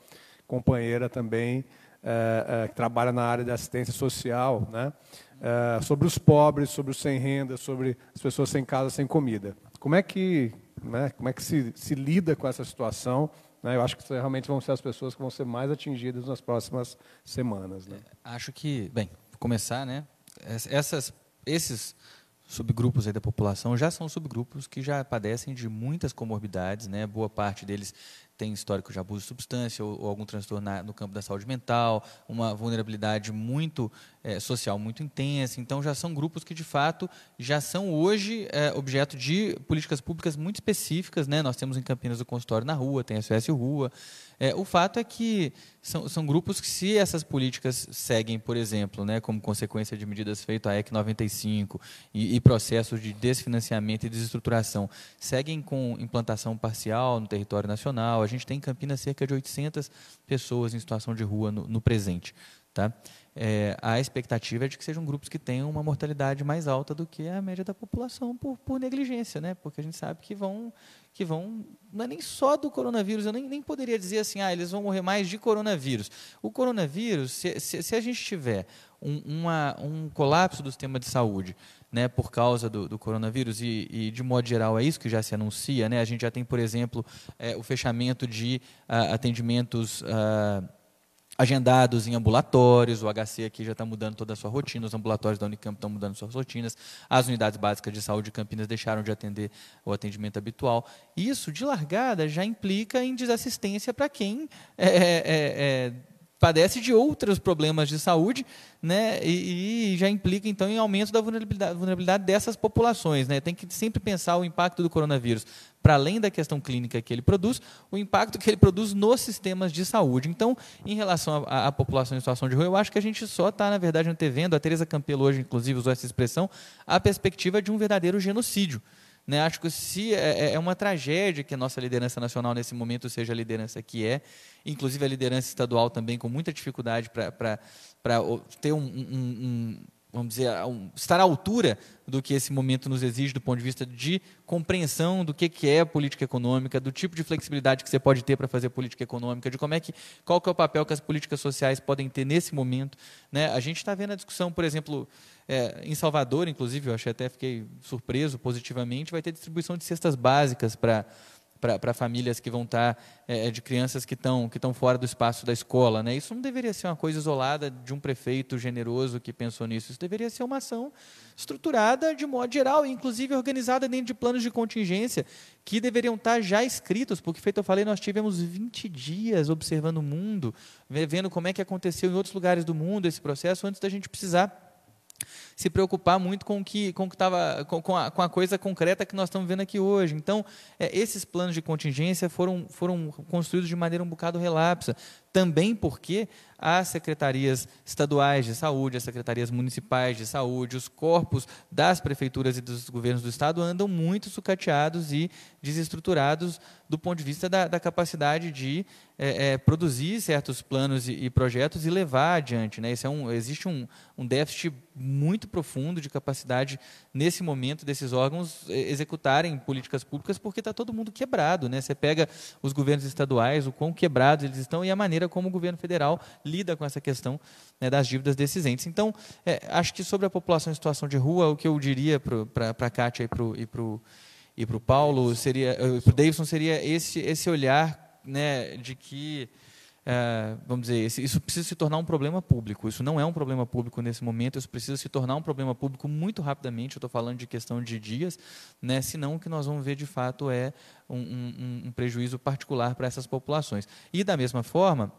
companheira também, é, é, que trabalha na área de assistência social. Né? É, sobre os pobres, sobre os sem renda, sobre as pessoas sem casa, sem comida. Como é que, né, como é que se, se lida com essa situação? Né? Eu acho que realmente vão ser as pessoas que vão ser mais atingidas nas próximas semanas. Né? É, acho que, bem, começar, né? Essas, esses subgrupos aí da população já são subgrupos que já padecem de muitas comorbidades, né? Boa parte deles tem histórico de abuso de substância ou, ou algum transtorno na, no campo da saúde mental, uma vulnerabilidade muito é, social muito intensa. Então, já são grupos que, de fato, já são hoje é, objeto de políticas públicas muito específicas. Né? Nós temos em Campinas o consultório na rua, tem a SOS Rua. É, o fato é que são, são grupos que, se essas políticas seguem, por exemplo, né, como consequência de medidas feitas a EC 95 e, e processos de desfinanciamento e desestruturação, seguem com implantação parcial no território nacional, a gente tem em Campinas cerca de 800 pessoas em situação de rua no, no presente. Tá? É, a expectativa é de que sejam grupos que tenham uma mortalidade mais alta do que a média da população por, por negligência, né? porque a gente sabe que vão, que vão, não é nem só do coronavírus, eu nem, nem poderia dizer assim, ah, eles vão morrer mais de coronavírus. O coronavírus, se, se, se a gente tiver um, uma, um colapso do sistema de saúde, né, por causa do, do coronavírus, e, e, de modo geral é isso que já se anuncia. Né? A gente já tem, por exemplo, é, o fechamento de uh, atendimentos uh, agendados em ambulatórios, o HC aqui já está mudando toda a sua rotina, os ambulatórios da Unicamp estão mudando suas rotinas, as unidades básicas de saúde de Campinas deixaram de atender o atendimento habitual. Isso, de largada, já implica em desassistência para quem é, é, é, padece de outros problemas de saúde, né, e, e, já implica então em aumento da vulnerabilidade, vulnerabilidade dessas populações, né. Tem que sempre pensar o impacto do coronavírus para além da questão clínica que ele produz, o impacto que ele produz nos sistemas de saúde. Então, em relação à, população em situação de rua, eu acho que a gente só está, na verdade, antevendo, a Tereza Campelo hoje, inclusive, usou essa expressão, a perspectiva de um verdadeiro genocídio. Né? Acho que se é, é, é, uma tragédia que a nossa liderança nacional nesse momento seja a liderança que é, inclusive a liderança estadual também com muita dificuldade para ter um, um, um vamos dizer, estar à altura do que esse momento nos exige do ponto de vista de compreensão do que, que é política econômica, do tipo de flexibilidade que você pode ter para fazer política econômica, de como é que, qual que é o papel que as políticas sociais podem ter nesse momento. Né? A gente está vendo a discussão, por exemplo, é, em Salvador, inclusive, eu achei até fiquei surpreso positivamente, vai ter distribuição de cestas básicas para para famílias que vão estar tá, é, é, de crianças que estão que estão fora do espaço da escola, né? Isso não deveria ser uma coisa isolada de um prefeito generoso que pensou nisso. Isso deveria ser uma ação estruturada de modo geral, inclusive organizada dentro de planos de contingência que deveriam estar tá já escritos, porque feito eu falei, nós tivemos 20 dias observando o mundo, vendo como é que aconteceu em outros lugares do mundo esse processo antes da gente precisar se preocupar muito com o que com, que tava, com, com, a, com a coisa concreta que nós estamos vendo aqui hoje. Então, é, esses planos de contingência foram, foram construídos de maneira um bocado relapsa. Também porque as secretarias estaduais de saúde, as secretarias municipais de saúde, os corpos das prefeituras e dos governos do Estado andam muito sucateados e desestruturados do ponto de vista da, da capacidade de é, é, produzir certos planos e, e, projetos e levar adiante. Né? Esse é um, existe um, um déficit muito profundo de capacidade, nesse momento, desses órgãos executarem políticas públicas, porque está todo mundo quebrado. Né? Você pega os governos estaduais, o quão quebrados eles estão e a maneira como o governo federal lida com essa questão né, das dívidas desses entes. Então, é, acho que sobre a população em situação de rua, o que eu diria para a Kátia e para o e para o Paulo seria, eh, para o Davidson seria esse esse olhar, né, de que é, vamos dizer, isso precisa se tornar um problema público. Isso não é um problema público nesse momento, isso precisa se tornar um problema público muito rapidamente. Eu estou falando de questão de dias, né? senão o que nós vamos ver de fato é um, um, um prejuízo particular para essas populações. E da mesma forma,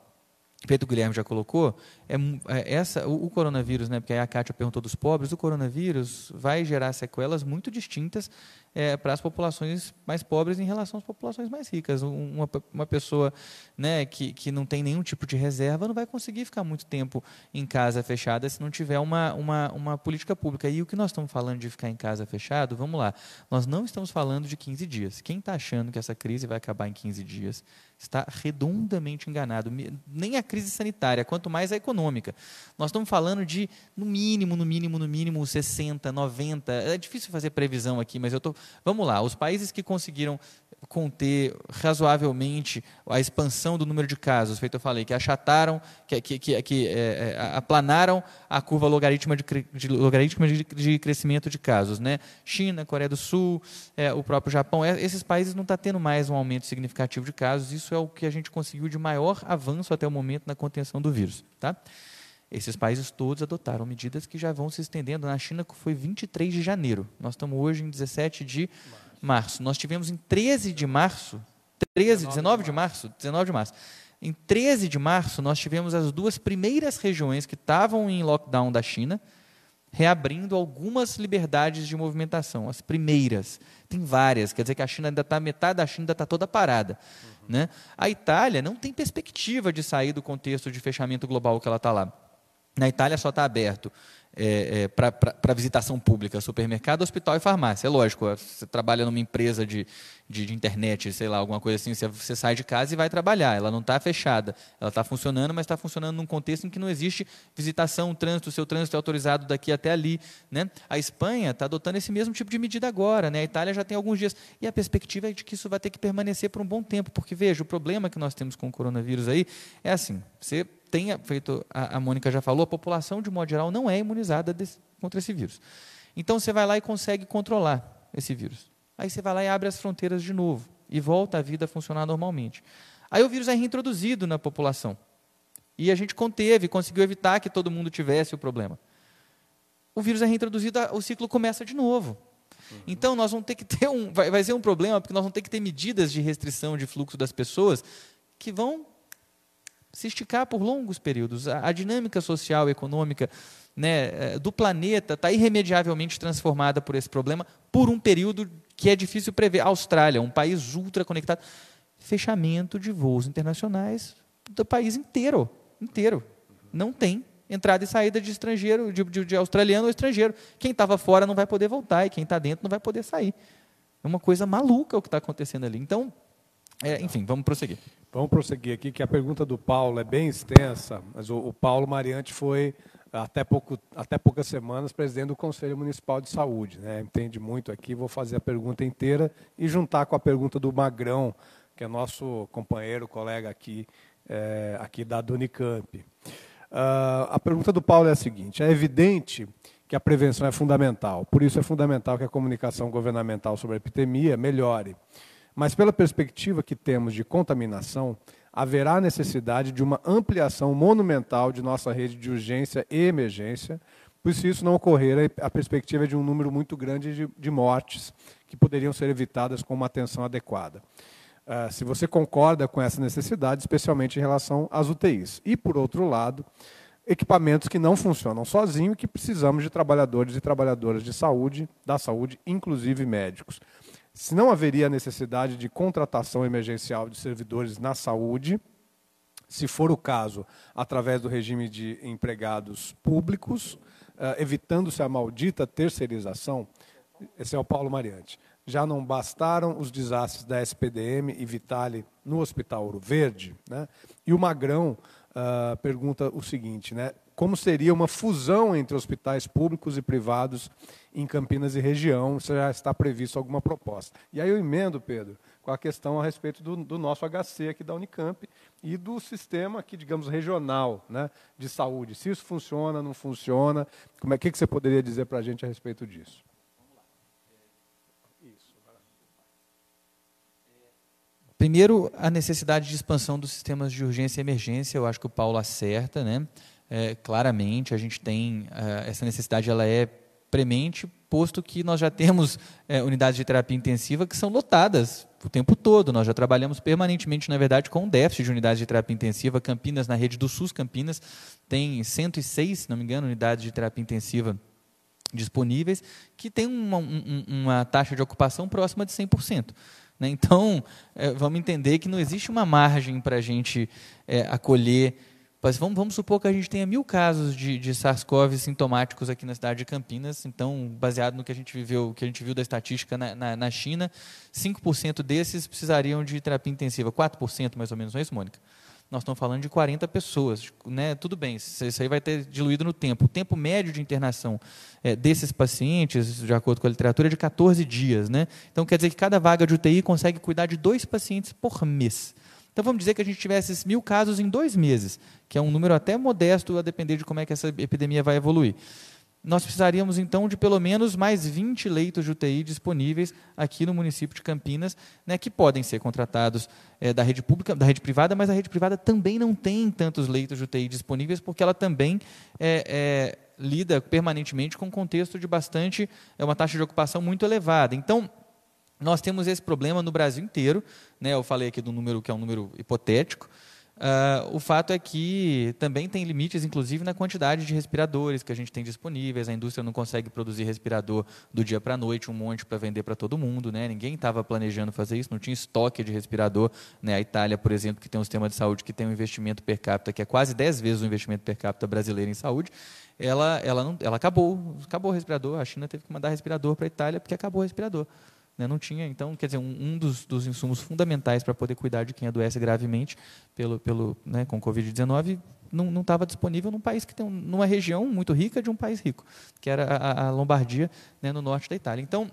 feito o Guilherme já colocou, é, é, essa, o, o, coronavírus, né, porque aí a Kátia perguntou dos pobres, o coronavírus vai gerar sequelas muito distintas é, para as populações mais pobres em relação às populações mais ricas. Uma, uma pessoa né, que, que não tem nenhum tipo de reserva não vai conseguir ficar muito tempo em casa fechada se não tiver uma, uma, uma política pública. E o que nós estamos falando de ficar em casa fechado, vamos lá, nós não estamos falando de 15 dias. Quem está achando que essa crise vai acabar em 15 dias está redondamente enganado. Nem a crise sanitária, quanto mais a econômica. Nós estamos falando de, no mínimo, no mínimo, no mínimo, 60, 90. É difícil fazer previsão aqui, mas eu estou. Vamos lá, os países que conseguiram conter razoavelmente a expansão do número de casos, feito eu falei, que achataram, que, que, que, que é, é aplanaram a curva logarítmica de, de, logarítmica de, de, crescimento de casos. Né? China, Coreia do Sul, é, o próprio Japão, é, esses países não estão tá tendo mais um aumento significativo de casos, isso é o que a gente conseguiu de maior avanço até o momento na contenção do vírus. Tá? Esses países todos adotaram medidas que já vão se estendendo. Na China foi 23 de janeiro, nós estamos hoje em 17 de março. Nós tivemos em 13 de março, 13, 19 de março, 19 de março. Em 13 de março, nós tivemos as duas primeiras regiões que estavam em lockdown da China, reabrindo algumas liberdades de movimentação, as primeiras. Tem várias, quer dizer que a China ainda está, metade da China ainda está toda parada. Uhum. Né? A Itália não tem perspectiva de sair do contexto de fechamento global que ela está lá. Na Itália só está aberto é, é, para visitação pública, supermercado, hospital e farmácia. É lógico, você trabalha numa empresa de, de, de internet, sei lá, alguma coisa assim, você, você, sai de casa e vai trabalhar. Ela não está fechada, ela está funcionando, mas está funcionando num contexto em que não existe visitação, trânsito, seu trânsito é autorizado daqui até ali. Né? A Espanha está adotando esse mesmo tipo de medida agora, né? a Itália já tem alguns dias. E a perspectiva é de que isso vai ter que permanecer por um bom tempo, porque veja, o problema que nós temos com o coronavírus aí é assim, você tenha feito, a, a Mônica já falou, a população, de modo geral, não é imunizada desse, contra esse vírus. Então você vai lá e consegue controlar esse vírus. Aí você vai lá e abre as fronteiras de novo e volta a vida a funcionar normalmente. Aí o vírus é reintroduzido na população. E a gente conteve, conseguiu evitar que todo mundo tivesse o problema. O vírus é reintroduzido, o ciclo começa de novo. Uhum. Então nós vamos ter que ter um. Vai, vai ser um problema, porque nós vamos ter que ter medidas de restrição de fluxo das pessoas que vão se esticar por longos períodos. A, a dinâmica social e econômica né, eh, do planeta está irremediavelmente transformada por esse problema por um período que é difícil prever. A Austrália, um país ultra conectado, fechamento de voos internacionais do país inteiro, inteiro. Não tem entrada e saída de estrangeiro, de, de, de australiano ou estrangeiro. Quem estava fora não vai poder voltar e quem está dentro não vai poder sair. É uma coisa maluca o que está acontecendo ali. Então, é, enfim, vamos prosseguir. Vamos prosseguir aqui, que a pergunta do Paulo é bem extensa, mas o, o Paulo Mariante foi, até, pouco, até poucas semanas, presidente do Conselho Municipal de Saúde. Né? Entende muito aqui, vou fazer a pergunta inteira e juntar com a pergunta do Magrão, que é nosso companheiro, colega aqui, é, aqui da Unicamp. Uh, a pergunta do Paulo é a seguinte: é evidente que a prevenção é fundamental, por isso é fundamental que a comunicação governamental sobre a epidemia melhore. Mas, pela perspectiva que temos de contaminação, haverá necessidade de uma ampliação monumental de nossa rede de urgência e emergência, pois se isso não ocorrer, a perspectiva é de um número muito grande de, de mortes que poderiam ser evitadas com uma atenção adequada. Uh, se você concorda com essa necessidade, especialmente em relação às UTIs. E, por outro lado, equipamentos que não funcionam sozinhos e que precisamos de trabalhadores e trabalhadoras de saúde, da saúde, inclusive médicos. Se não haveria necessidade de contratação emergencial de servidores na saúde, se for o caso, através do regime de empregados públicos, uh, evitando-se a maldita terceirização, esse é o Paulo Mariante. Já não bastaram os desastres da SPDM e Vitale no Hospital Ouro Verde, né? e o Magrão uh, pergunta o seguinte, né? Como seria uma fusão entre hospitais públicos e privados em Campinas e região, se já está previsto alguma proposta. E aí eu emendo, Pedro, com a questão a respeito do, do nosso HC aqui da Unicamp e do sistema aqui, digamos, regional né, de saúde. Se isso funciona, não funciona, como é que, que você poderia dizer para a gente a respeito disso? Primeiro, a necessidade de expansão dos sistemas de urgência e emergência, eu acho que o Paulo acerta, né? É, claramente, a gente tem uh, essa necessidade, ela é premente, posto que nós já temos é, unidades de terapia intensiva que são lotadas o tempo todo. Nós já trabalhamos permanentemente, na verdade, com um déficit de unidades de terapia intensiva. Campinas, na rede do SUS Campinas, tem 106, se não me engano, unidades de terapia intensiva disponíveis, que tem uma, um, uma taxa de ocupação próxima de 100%. Né? Então, é, vamos entender que não existe uma margem para a gente é, acolher. Mas vamos, vamos, supor que a gente tenha mil casos de, de SARS-CoV sintomáticos aqui na cidade de Campinas. Então, baseado no que a gente viveu, que a gente viu da estatística na, na, na China, 5% desses precisariam de terapia intensiva, 4% mais ou menos, não é isso, Mônica? nós estamos falando de 40 pessoas. Né? Tudo bem, isso aí vai ter diluído no tempo. O tempo médio de internação é, desses pacientes, de acordo com a literatura, é de 14 dias. Né? Então, quer dizer que cada vaga de UTI consegue cuidar de dois pacientes por mês. Então, vamos dizer que a gente tivesse esses mil casos em dois meses, que é um número até modesto, a depender de como é que essa epidemia vai evoluir nós precisaríamos então de pelo menos mais 20 leitos de UTI disponíveis aqui no município de Campinas, né, que podem ser contratados é, da rede pública, da rede privada, mas a rede privada também não tem tantos leitos de UTI disponíveis, porque ela também é, é, lida permanentemente com um contexto de bastante, é uma taxa de ocupação muito elevada. Então, nós temos esse problema no Brasil inteiro, né, eu falei aqui do número que é um número hipotético, Uh, o fato é que também tem limites, inclusive, na quantidade de respiradores que a gente tem disponíveis. A indústria não consegue produzir respirador do dia para a noite, um monte para vender para todo mundo. Né? Ninguém estava planejando fazer isso, não tinha estoque de respirador. Né? A Itália, por exemplo, que tem um sistema de saúde que tem um investimento per capita que é quase 10 vezes o investimento per capita brasileiro em saúde, ela, ela, não, ela acabou, acabou o respirador. A China teve que mandar respirador para a Itália porque acabou o respirador. Né? Não tinha, então, quer dizer, um, um dos, dos, insumos fundamentais para poder cuidar de quem adoece gravemente pelo, pelo, né, com Covid-19 não estava disponível num país que tem numa região muito rica de um país rico, que era a, a Lombardia, né, no norte da Itália. Então,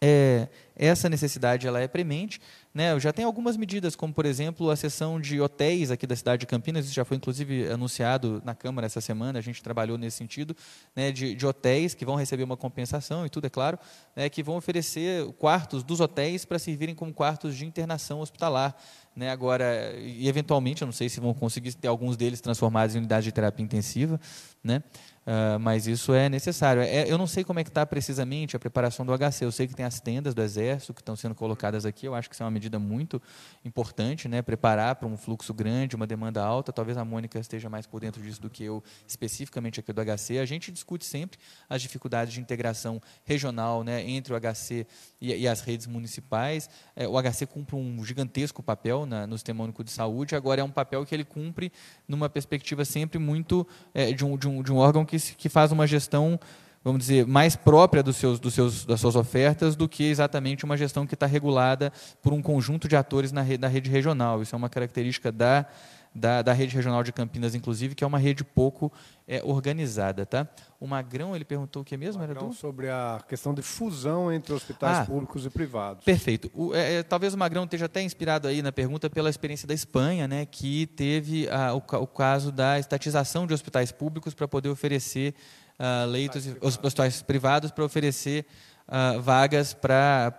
é, essa necessidade ela é premente. Né? Já tem algumas medidas, como, por exemplo, a seção de hotéis aqui da cidade de Campinas, isso já foi, inclusive, anunciado na Câmara essa semana, a gente trabalhou nesse sentido, né, de, de, hotéis que vão receber uma compensação, e tudo, é claro, né, que vão oferecer quartos dos hotéis para servirem como quartos de internação hospitalar. Né, agora, e eventualmente, eu não sei se vão conseguir ter alguns deles transformados em unidade de terapia intensiva, né, Uh, mas isso é necessário. É, eu não sei como é que está precisamente a preparação do HC. Eu sei que tem as tendas do Exército que estão sendo colocadas aqui. Eu acho que isso é uma medida muito importante, né? preparar para um fluxo grande, uma demanda alta. Talvez a Mônica esteja mais por dentro disso do que eu, especificamente aqui do HC. A gente discute sempre as dificuldades de integração regional né? entre o HC e, e as redes municipais. É, o HC cumpre um gigantesco papel na, no Sistema Único de Saúde. Agora, é um papel que ele cumpre numa perspectiva sempre muito é, de, um, de, um, de um órgão que que, que faz uma gestão, vamos dizer, mais própria dos seus, dos seus, das suas ofertas do que exatamente uma gestão que está regulada por um conjunto de atores na rede, na rede regional. Isso é uma característica da, da, da, rede regional de Campinas, inclusive, que é uma rede pouco é, organizada. Tá? O Magrão, ele perguntou o que mesmo? Magrão Era do... sobre a questão de fusão entre hospitais ah, públicos e privados. Perfeito. O, é, é, talvez o Magrão esteja até inspirado aí na pergunta pela experiência da Espanha, né, que teve a, o, o, caso da estatização de hospitais públicos para poder oferecer uh, leitos, hospitais privados para oferecer uh, vagas para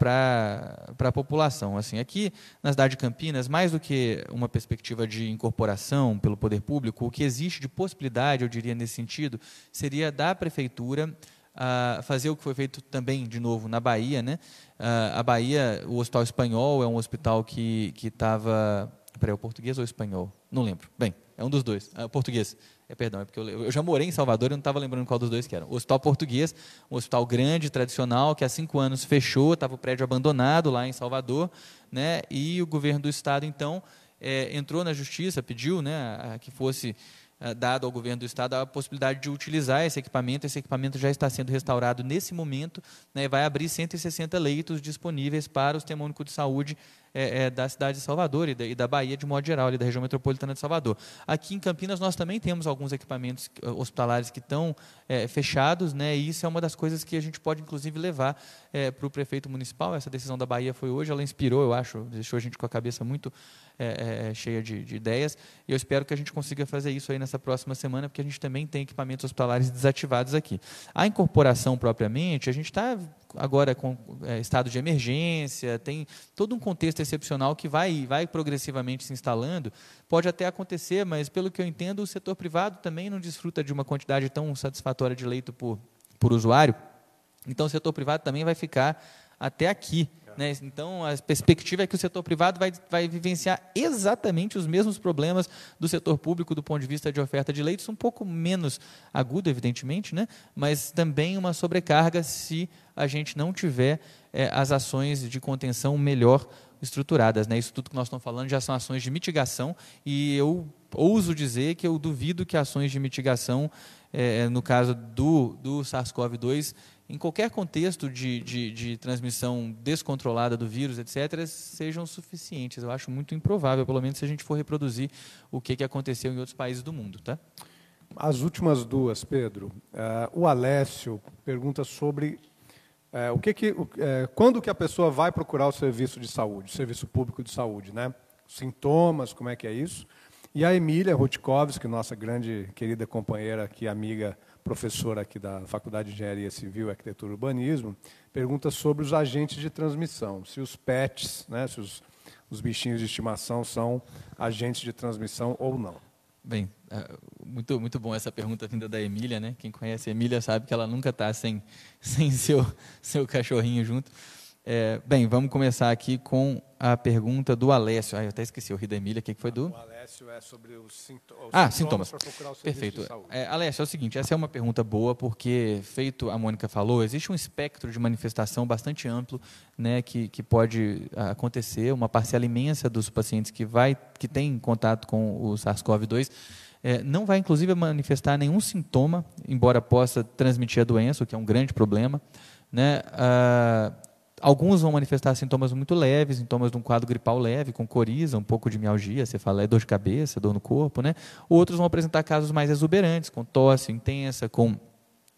a população. Assim, aqui na cidade de Campinas, mais do que uma perspectiva de incorporação pelo poder público, o que existe de possibilidade, eu diria nesse sentido, seria da prefeitura uh, fazer o que foi feito também, de novo, na Bahia. Né? Uh, a Bahia, o Hospital Espanhol é um hospital que estava... Peraí, é o português ou o espanhol? Não lembro. Bem, É um dos dois. Português. É, perdão, é porque eu, eu já morei em Salvador e não estava lembrando qual dos dois que era. O Hospital Português, um hospital grande, tradicional, que há cinco anos fechou, estava o prédio abandonado lá em Salvador, né? E o governo do estado, então, é, entrou na justiça, pediu né, que fosse a, dado ao governo do estado a possibilidade de utilizar esse equipamento. Esse equipamento já está sendo restaurado nesse momento, né, vai abrir 160 leitos disponíveis para o sistema único de saúde é, é, da cidade de Salvador e da, e da, Bahia de modo geral, ali da região metropolitana de Salvador. Aqui em Campinas nós também temos alguns equipamentos eh, hospitalares que estão é, fechados, né, e isso é uma das coisas que a gente pode inclusive levar é, para o prefeito municipal. Essa decisão da Bahia foi hoje, ela inspirou, eu acho, deixou a gente com a cabeça muito cheia de, de, ideias, e eu espero que a gente consiga fazer isso aí nessa próxima semana, porque a gente também tem equipamentos hospitalares desativados aqui. A incorporação propriamente, a gente está agora com estado de emergência, tem todo um contexto excepcional que vai, vai progressivamente se instalando. Pode até acontecer, mas pelo que eu entendo, o setor privado também não desfruta de uma quantidade tão satisfatória de leito por, por usuário. Então, o setor privado também vai ficar até aqui. Né? Então, a perspectiva é que o setor privado vai, vai vivenciar exatamente os mesmos problemas do setor público do ponto de vista de oferta de leitos, um pouco menos agudo, evidentemente, né? mas também uma sobrecarga se a gente não tiver é, as ações de contenção melhor estruturadas. Né? Isso tudo que nós estamos falando já são ações de mitigação e eu ouso dizer que eu duvido que ações de mitigação, é, no caso do, do SARS-CoV-2, em qualquer contexto de, de, de, transmissão descontrolada do vírus, etc., sejam suficientes. Eu acho muito improvável, pelo menos se a gente for reproduzir o que, que aconteceu em outros países do mundo. Tá? As últimas duas, Pedro. Uh, o Alessio pergunta sobre uh, o que que, uh, quando que a pessoa vai procurar o serviço de saúde, o serviço público de saúde, né? Sintomas, como é que é isso? E a Emília Rutkovski, nossa grande querida companheira aqui, amiga professora aqui da Faculdade de Engenharia Civil, Arquitetura e Urbanismo, pergunta sobre os agentes de transmissão, se os pets, né, se os, os bichinhos de estimação são agentes de transmissão ou não. Bem, é, muito, muito bom essa pergunta vinda da Emília, né? Quem conhece a Emília sabe que ela nunca está sem, sem seu, seu cachorrinho junto. É, bem, vamos começar aqui com a pergunta do Alessio. Ah, eu até esqueci, o ri da Emília, o que, que foi do? O Alessio é sobre os, sinto os ah, sintomas. sintomas. Perfeito. É, Alessio, é o seguinte, essa é uma pergunta boa, porque, feito a Mônica falou, existe um espectro de manifestação bastante amplo né, que, que pode acontecer, uma parcela imensa dos pacientes que, vai, que tem contato com o SARS-CoV-2 é, não vai, inclusive, manifestar nenhum sintoma, embora possa transmitir a doença, o que é um grande problema. Né? Ah, Alguns vão manifestar sintomas muito leves, sintomas de um quadro gripal leve, com coriza, um pouco de mialgia, você fala, é dor de cabeça, dor no corpo, né? Outros vão apresentar casos mais exuberantes, com tosse intensa, com,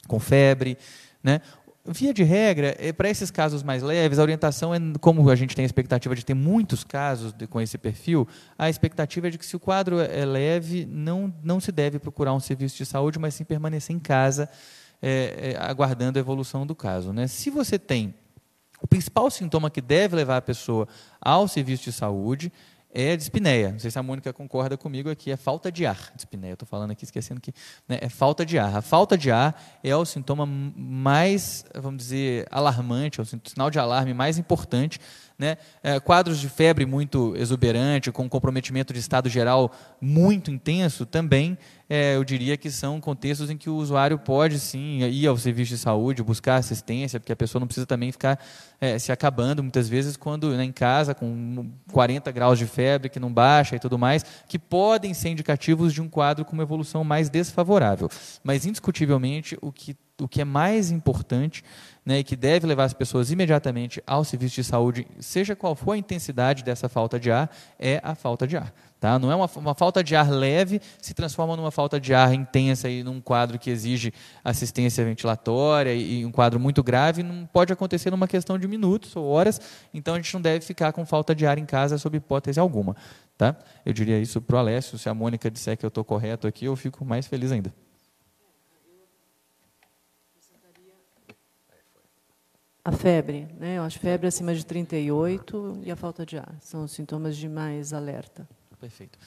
com febre, né? Via de regra, é, para esses casos mais leves, a orientação é, como a gente tem a expectativa de ter muitos casos de, com esse perfil, a expectativa é de que se o quadro é, é leve, não, não se deve procurar um serviço de saúde, mas sim permanecer em casa, é, é, aguardando a evolução do caso. Né? Se você tem o principal sintoma que deve levar a pessoa ao serviço de saúde é a dispneia. Não sei se a Mônica concorda comigo aqui, é falta de ar. Dispneia, estou falando aqui esquecendo que né, é falta de ar. A falta de ar é o sintoma mais, vamos dizer, alarmante, é o sinal de alarme mais importante né? É, quadros de febre muito exuberante, com comprometimento de estado geral muito intenso, também é, eu diria que são contextos em que o usuário pode sim ir ao serviço de saúde, buscar assistência, porque a pessoa não precisa também ficar é, se acabando muitas vezes quando né, em casa com 40 graus de febre que não baixa e tudo mais, que podem ser indicativos de um quadro com uma evolução mais desfavorável. Mas indiscutivelmente o que o que é mais importante né, e que deve levar as pessoas imediatamente ao serviço de saúde, seja qual for a intensidade dessa falta de ar, é a falta de ar. Tá? Não é uma, uma falta de ar leve, se transforma numa falta de ar intensa e num quadro que exige assistência ventilatória e, e um quadro muito grave, não pode acontecer numa questão de minutos ou horas, então a gente não deve ficar com falta de ar em casa sob hipótese alguma. Tá? Eu diria isso para o Alessio, se a Mônica disser que eu estou correto aqui, eu fico mais feliz ainda. A febre, né? Eu acho febre acima de 38 e a falta de ar. São os sintomas de mais alerta. Perfeito.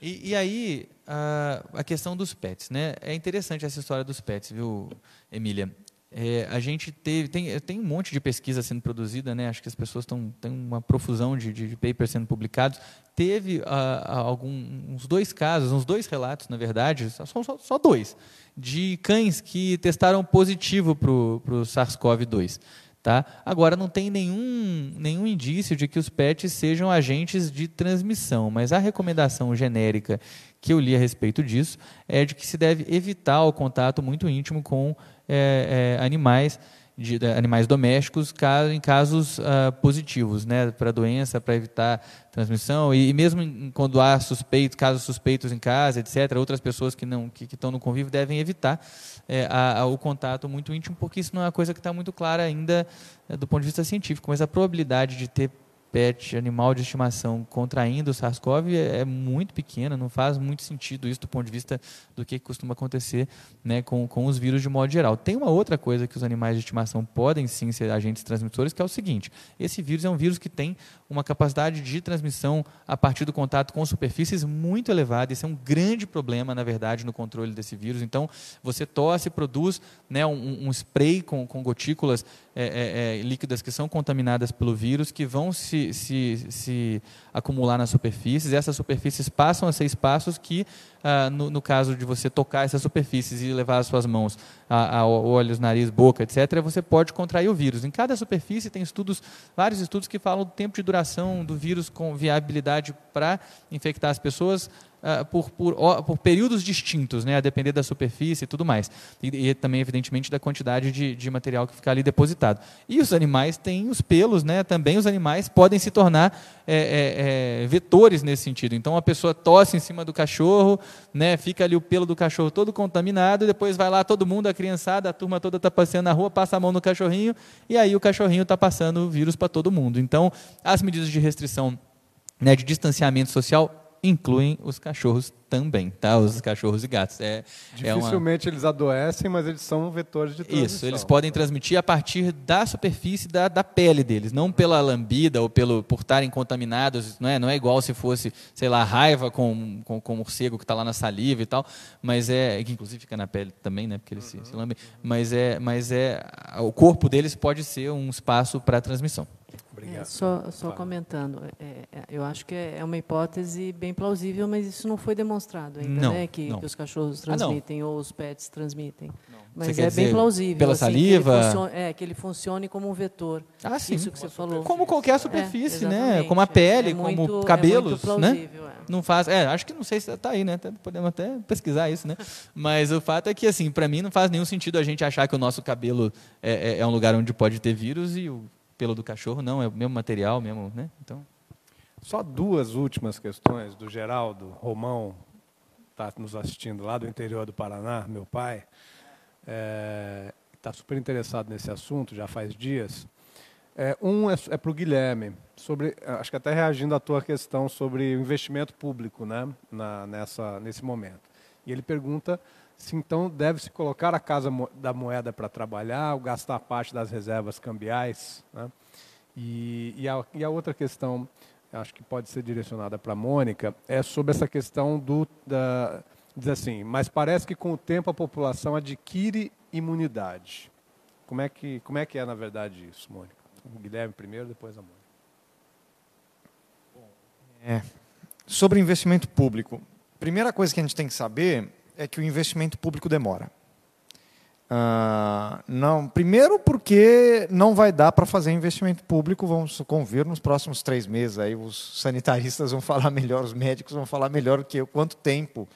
E, e aí, a, a, questão dos pets, né? É interessante essa história dos pets, viu, Emília? É, a gente teve, tem, tem um monte de pesquisa sendo produzida, né? acho que as pessoas estão têm uma profusão de, de, papers sendo publicados. Teve uh, algum, uns dois casos, uns dois relatos, na verdade, só, só, só dois, de cães que testaram positivo para o SARS-CoV-2. Tá? Agora, não tem nenhum, nenhum indício de que os PETs sejam agentes de transmissão, mas a recomendação genérica que eu li a respeito disso é de que se deve evitar o contato muito íntimo com é, é, animais, de, animais domésticos caso, em casos uh, positivos, né, para doença, para evitar transmissão e, e mesmo em, quando há suspeitos, casos suspeitos em casa, etc. Outras pessoas que não que, que estão no convívio devem evitar é, a, a, o contato muito íntimo, porque isso não é uma coisa que está muito clara ainda é, do ponto de vista científico, mas a probabilidade de ter pet, animal de estimação, contraindo o SARS-CoV é, é, muito pequena, não faz muito sentido isso do ponto de vista do que costuma acontecer né, com, com os vírus de modo geral. Tem uma outra coisa que os animais de estimação podem sim ser agentes transmissores, que é o seguinte: esse vírus é um vírus que tem uma capacidade de transmissão a partir do contato com superfícies muito elevada. Isso é um grande problema, na verdade, no controle desse vírus. Então, você tosse, produz né, um, um spray com, com gotículas é, é, é, líquidas que são contaminadas pelo vírus, que vão se, se, se acumular nas superfícies. Essas superfícies passam a ser espaços que, ah, no, no, caso de você tocar essas superfícies e levar as suas mãos a, a, olhos, nariz, boca, etc., você pode contrair o vírus. Em cada superfície tem estudos, vários estudos que falam do tempo de duração do vírus com viabilidade para infectar as pessoas uh, por, por, por, períodos distintos, né, a depender da superfície e tudo mais. E, e também, evidentemente, da quantidade de, de, material que fica ali depositado. E os animais têm os pelos, né, também os animais podem se tornar é, é, é, vetores nesse sentido. Então, a pessoa tosse em cima do cachorro, né, fica ali o pelo do cachorro todo contaminado, depois vai lá todo mundo, a criançada, a turma toda está passeando na rua, passa a mão no cachorrinho, e aí o cachorrinho está passando o vírus para todo mundo. Então, as medidas de restrição né, de distanciamento social incluem os cachorros também, tá? Os cachorros e gatos. É, Dificilmente é uma... eles adoecem, mas eles são vetores de transmissão. Isso, eles podem transmitir a partir da superfície da, da pele deles, não pela lambida ou pelo por estarem contaminados. Não é, não é igual se fosse, sei lá, raiva com, com, com o morcego que está lá na saliva e tal, mas é que inclusive fica na pele também, né? Porque eles uhum. se, se lambem. Mas é, mas é o corpo deles pode ser um espaço para transmissão. Obrigado. É, só só comentando, é, é, eu acho que é uma hipótese bem plausível, mas isso não foi demonstrado ainda, não, né? Que, que, os cachorros ah, transmitem ah, ou os pets transmitem. Não. Mas é bem plausível. Pela assim, saliva? Que funcione, é, que ele funcione como um vetor. Ah, sim. Isso que você falou. Como qualquer superfície, né? Como a pele, é muito, como cabelos, né? Não faz, é, acho que não sei se está aí, né? Podemos até pesquisar isso, né? Mas o fato é que, assim, para mim não faz nenhum sentido a gente achar que o nosso cabelo é, é um lugar onde pode ter vírus e o pelo do cachorro, não, é o mesmo material, mesmo, né? Então. Só duas últimas questões do Geraldo Romão, está nos assistindo lá do interior do Paraná, meu pai, está é, tá super interessado nesse assunto, já faz dias. É, um é, é para o Guilherme, sobre, acho que até reagindo à tua questão sobre o investimento público né, na, nessa, nesse momento. E ele pergunta se então deve-se colocar a Casa da Moeda para trabalhar, ou gastar parte das reservas cambiais. Né? E, e, a, e, a, outra questão, acho que pode ser direcionada para a Mônica, é sobre essa questão do. Da, diz assim, mas parece que com o tempo a população adquire imunidade. Como é que, como é, que é, na verdade, isso, Mônica? O Guilherme primeiro, depois a Mônica. É, sobre investimento público. Primeira coisa que a gente tem que saber é que o investimento público demora. Uh, não, primeiro porque não vai dar para fazer investimento público, vamos convir nos próximos três meses. Aí os sanitaristas vão falar melhor, os médicos vão falar melhor do que eu quanto tempo.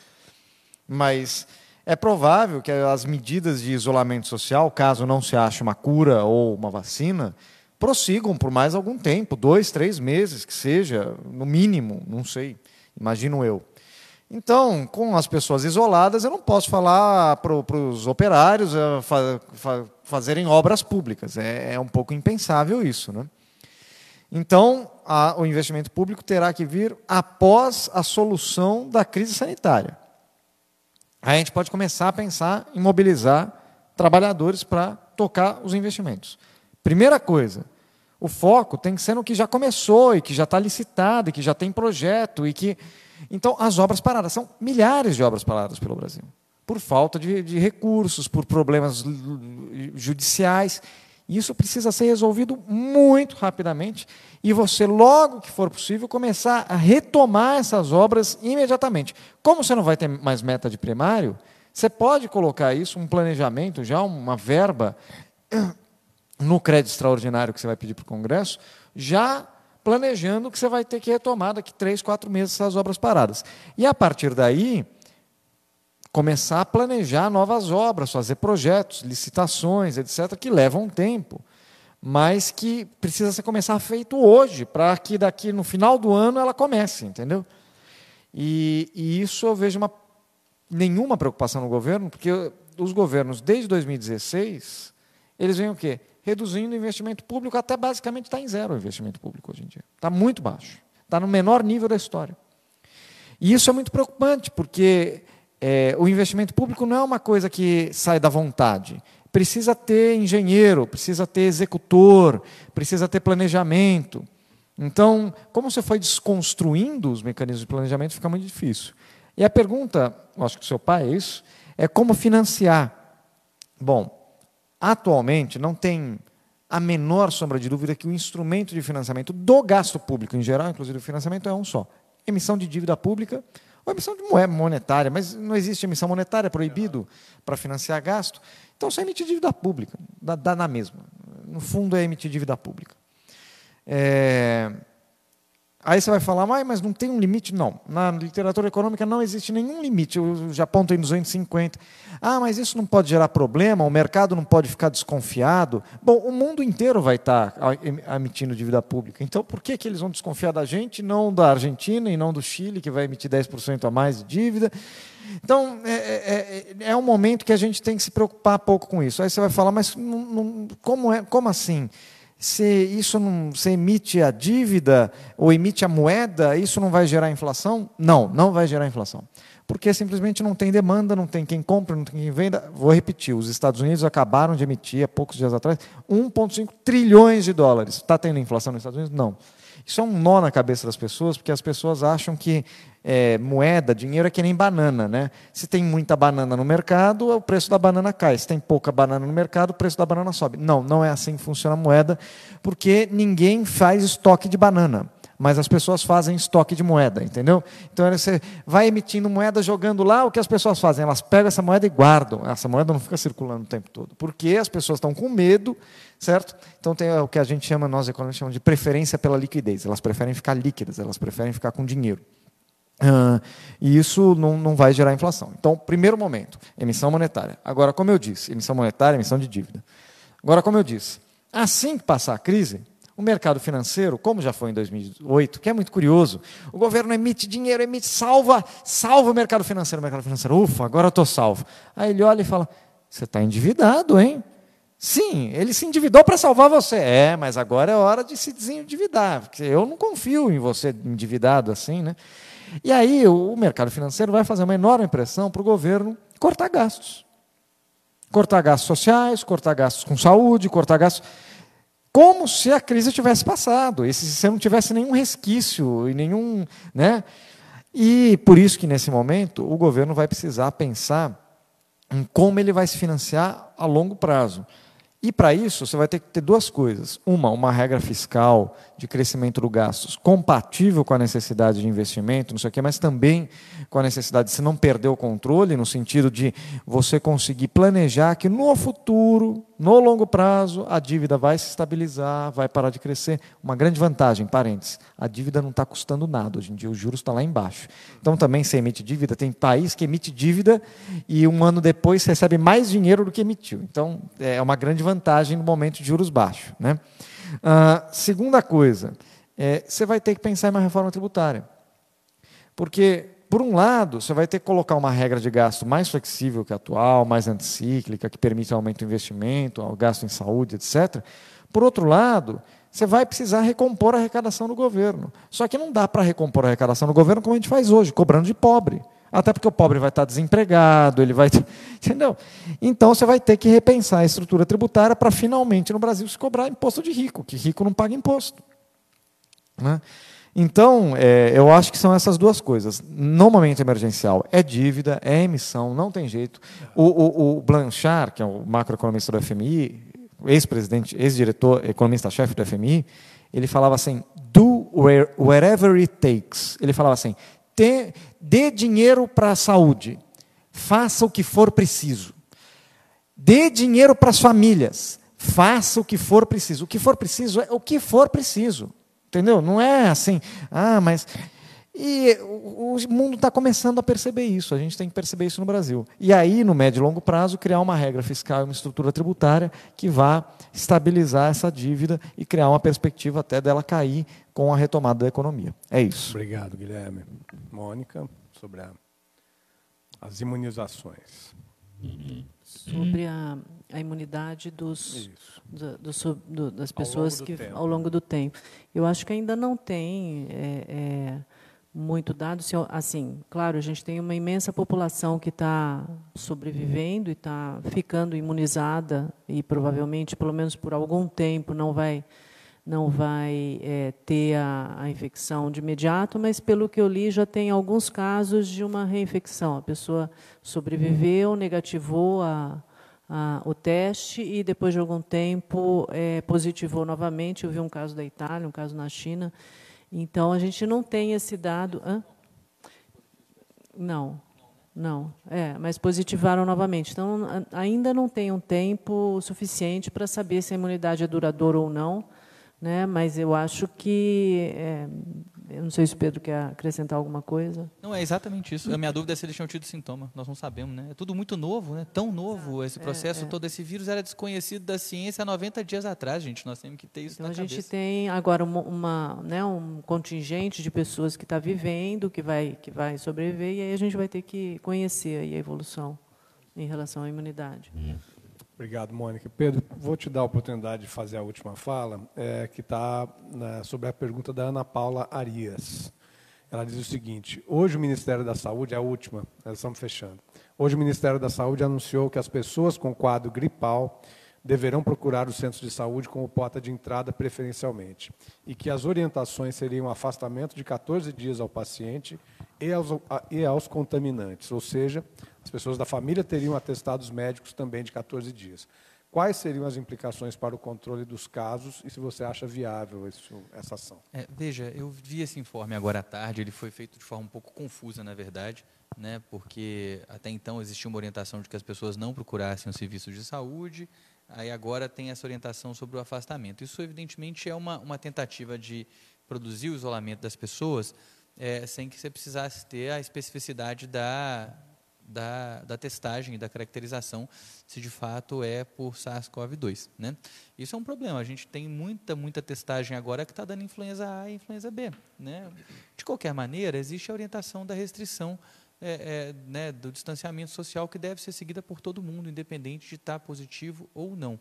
Mas é provável que as medidas de isolamento social, caso não se ache uma cura ou uma vacina, prossigam por mais algum tempo, dois, três meses, que seja, no mínimo, não sei, imagino eu. Então, com as pessoas isoladas, eu não posso falar para os operários uh, fa, fa, fazerem obras públicas. É, é, um pouco impensável isso. Né? Então, a, o investimento público terá que vir após a solução da crise sanitária. Aí a gente pode começar a pensar em mobilizar trabalhadores para tocar os investimentos. Primeira coisa, o foco tem que ser no que já começou e que já está licitado e que já tem projeto e que então, as obras paradas, são milhares de obras paradas pelo Brasil. por falta de, de recursos, por problemas judiciais. Isso precisa ser resolvido muito rapidamente e você, logo que for possível, começar a retomar essas obras imediatamente. Como você não vai ter mais meta de primário, você pode colocar isso, um planejamento, já uma verba no crédito extraordinário que você vai pedir para o Congresso, já planejando que você vai ter que retomar daqui três, quatro meses essas obras paradas. E a partir daí, começar a planejar novas obras, fazer projetos, licitações, etc., que levam tempo, mas que precisa ser começar feito hoje, para que daqui no final do ano ela comece, entendeu? E, e isso eu vejo uma, nenhuma preocupação no governo, porque os governos, desde 2016, eles vêm o quê? Reduzindo o investimento público, até basicamente está em zero o investimento público hoje em dia. Está muito baixo. Está no menor nível da história. E isso é muito preocupante, porque é, o investimento público não é uma coisa que sai da vontade. Precisa ter engenheiro, precisa ter executor, precisa ter planejamento. Então, como você foi desconstruindo os mecanismos de planejamento, fica muito difícil. E a pergunta, acho que o seu pai é isso, é como financiar. Bom, atualmente não tem a menor sombra de dúvida que o instrumento de financiamento do gasto público em geral, inclusive o financiamento, é um só: emissão de dívida pública ou emissão de moeda monetária, mas não existe emissão monetária, é proibido para financiar gasto. Então, só emitir dívida pública, dá, dá na mesma. No fundo, é emitir dívida pública. É, Aí você vai falar, mas não tem um limite? Não. Na literatura econômica não existe nenhum limite. O Japão tem 250. Ah, mas isso não pode gerar problema, o mercado não pode ficar desconfiado. Bom, o mundo inteiro vai estar emitindo dívida pública. Então, por que, que eles vão desconfiar da gente, não da Argentina e não do Chile, que vai emitir 10% a mais de dívida? Então, é, é, é, é, um momento que a gente tem que se preocupar pouco com isso. Aí você vai falar, mas não, não, como, é, como assim? Se isso não se emite a dívida ou emite a moeda, isso não vai gerar inflação? Não, não vai gerar inflação. Porque simplesmente não tem demanda, não tem quem compra, não tem quem venda. Vou repetir: os Estados Unidos acabaram de emitir, há poucos dias atrás, 1,5 trilhões de dólares. Está tendo inflação nos Estados Unidos? Não. Isso é um nó na cabeça das pessoas, porque as pessoas acham que é, moeda, dinheiro é que nem banana. Né? Se tem muita banana no mercado, o preço da banana cai. Se tem pouca banana no mercado, o preço da banana sobe. Não, não é assim que funciona a moeda, porque ninguém faz estoque de banana mas as pessoas fazem estoque de moeda, entendeu? Então você vai emitindo moeda, jogando lá, o que as pessoas fazem? Elas pegam essa moeda e guardam. Essa moeda não fica circulando o tempo todo, porque as pessoas estão com medo, certo? Então tem o que a gente chama, nós economistas chamamos de preferência pela liquidez. Elas preferem ficar líquidas, elas preferem ficar com dinheiro. Uh, e isso não, não vai gerar inflação. Então, primeiro momento, emissão monetária. Agora, como eu disse, emissão monetária, emissão de dívida. Agora, como eu disse, assim que passar a crise, o mercado financeiro, como já foi em 2008, que é muito curioso, o governo emite dinheiro, emite, salva, salva o mercado financeiro. O mercado financeiro, ufa, agora eu estou salvo. Aí ele olha e fala: Você está endividado, hein? Sim, ele se endividou para salvar você. É, mas agora é hora de se desendividar, porque eu não confio em você endividado assim, né? E aí o mercado financeiro vai fazer uma enorme pressão para o governo cortar gastos. Cortar gastos sociais, cortar gastos com saúde, cortar gastos. Como se a crise tivesse passado, e se você não tivesse nenhum resquício e nenhum. Né? E por isso que nesse momento o governo vai precisar pensar em como ele vai se financiar a longo prazo. E para isso, você vai ter que ter duas coisas. Uma, uma regra fiscal de crescimento do gastos compatível com a necessidade de investimento, não sei o quê, mas também com a necessidade de você não perder o controle, no sentido de você conseguir planejar que no futuro, no longo prazo, a dívida vai se estabilizar, vai parar de crescer. Uma grande vantagem, parênteses, a dívida não está custando nada. Hoje em dia, os juros estão lá embaixo. Então, também se emite dívida, tem país que emite dívida e um ano depois recebe mais dinheiro do que emitiu. Então, é uma grande vantagem no momento de juros baixos. Né? Uh, segunda coisa, é, você vai ter que pensar em uma reforma tributária. Porque, por um lado, você vai ter que colocar uma regra de gasto mais flexível que a atual, mais anticíclica, que permite aumento do investimento, o gasto em saúde, etc. Por outro lado, você vai precisar recompor a arrecadação do governo. Só que não dá para recompor a arrecadação do governo como a gente faz hoje, cobrando de pobre. Até porque o pobre vai estar desempregado, ele vai. Entendeu? Então você vai ter que repensar a estrutura tributária para finalmente no Brasil se cobrar imposto de rico, que rico não paga imposto. Né? Então, é, eu acho que são essas duas coisas. No momento emergencial, é dívida, é emissão, não tem jeito. O, o, o Blanchard, que é o macroeconomista do FMI, ex-presidente, ex-diretor, economista-chefe do FMI, ele falava assim: do wherever it takes. Ele falava assim: dê dinheiro para a saúde, faça o que for preciso. Dê dinheiro para as famílias, faça o que for preciso. O que for preciso é o que for preciso. Entendeu? Não é assim, ah, mas. E o mundo está começando a perceber isso, a gente tem que perceber isso no Brasil. E aí, no médio e longo prazo, criar uma regra fiscal e uma estrutura tributária que vá estabilizar essa dívida e criar uma perspectiva até dela cair com a retomada da economia. É isso. Obrigado, Guilherme. Mônica, sobre a, as imunizações. Sobre a, a imunidade dos, do, do, do, das pessoas ao que tempo. ao longo do tempo. Eu acho que ainda não tem é, é, muito dado. Assim, claro, a gente tem uma imensa população que está sobrevivendo e está ficando imunizada e provavelmente, pelo menos por algum tempo, não vai não vai é, ter a, a, infecção de imediato, mas pelo que eu li já tem alguns casos de uma reinfecção. A pessoa sobreviveu, negativou a, a, o teste e depois de algum tempo é, positivou novamente. Eu vi um caso da Itália, um caso na China. Então a gente não tem esse dado. Hã? Não, não. É, mas positivaram novamente. Então ainda não tem um tempo suficiente para saber se a imunidade é duradoura ou não né? Mas eu acho que é, eu não sei se o Pedro quer acrescentar alguma coisa. Não, é exatamente isso. A minha dúvida é se eles tinham tido sintoma. Nós não sabemos, né? É tudo muito novo, né? Tão novo esse processo é, é. todo. Esse vírus era desconhecido da ciência há 90 dias atrás, gente. Nós temos que ter isso então, na a cabeça. gente tem agora uma, uma, né, um contingente de pessoas que está vivendo, que vai, que vai sobreviver, e aí a gente vai ter que conhecer a evolução em relação à imunidade. Uhum. Obrigado, Mônica. Pedro, vou te dar a oportunidade de fazer a última fala, é, que está né, sobre a pergunta da Ana Paula Arias. Ela diz o seguinte: hoje o Ministério da Saúde, a última, nós estamos fechando. Hoje o Ministério da Saúde anunciou que as pessoas com quadro gripal deverão procurar os centros de saúde como porta de entrada preferencialmente e que as orientações seriam afastamento de 14 dias ao paciente e aos, e aos contaminantes, ou seja, as pessoas da família teriam atestados médicos também de 14 dias. Quais seriam as implicações para o controle dos casos e se você acha viável isso, essa ação? É, veja, eu vi esse informe agora à tarde, ele foi feito de forma um pouco confusa, na verdade, né, porque até então existia uma orientação de que as pessoas não procurassem o serviço de saúde, aí agora tem essa orientação sobre o afastamento. Isso, evidentemente, é uma, uma tentativa de produzir o isolamento das pessoas é, sem que você precisasse ter a especificidade da, da, da testagem e da caracterização se de fato é por SARS-CoV-2. Né? Isso é um problema. A gente tem muita, muita testagem agora que está dando influenza A e influenza B. Né? De qualquer maneira, existe a orientação da restrição é, é, né, do distanciamento social que deve ser seguida por todo mundo, independente de estar positivo ou não.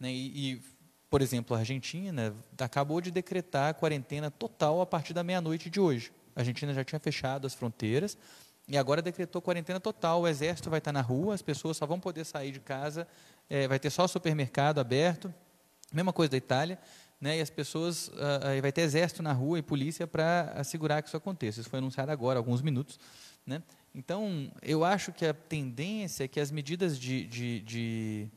Né? E, e, por exemplo, a Argentina acabou de decretar a quarentena total a partir da meia-noite de hoje. A Argentina já tinha fechado as fronteiras, e agora decretou quarentena total. O exército vai estar na rua, as pessoas só vão poder sair de casa, é, vai ter só supermercado aberto. Mesma coisa da Itália. Né, e as pessoas, uh, vai ter exército na rua e polícia para assegurar que isso aconteça. Isso foi anunciado agora, alguns minutos. Né? Então, eu acho que a tendência é que as medidas de, de, de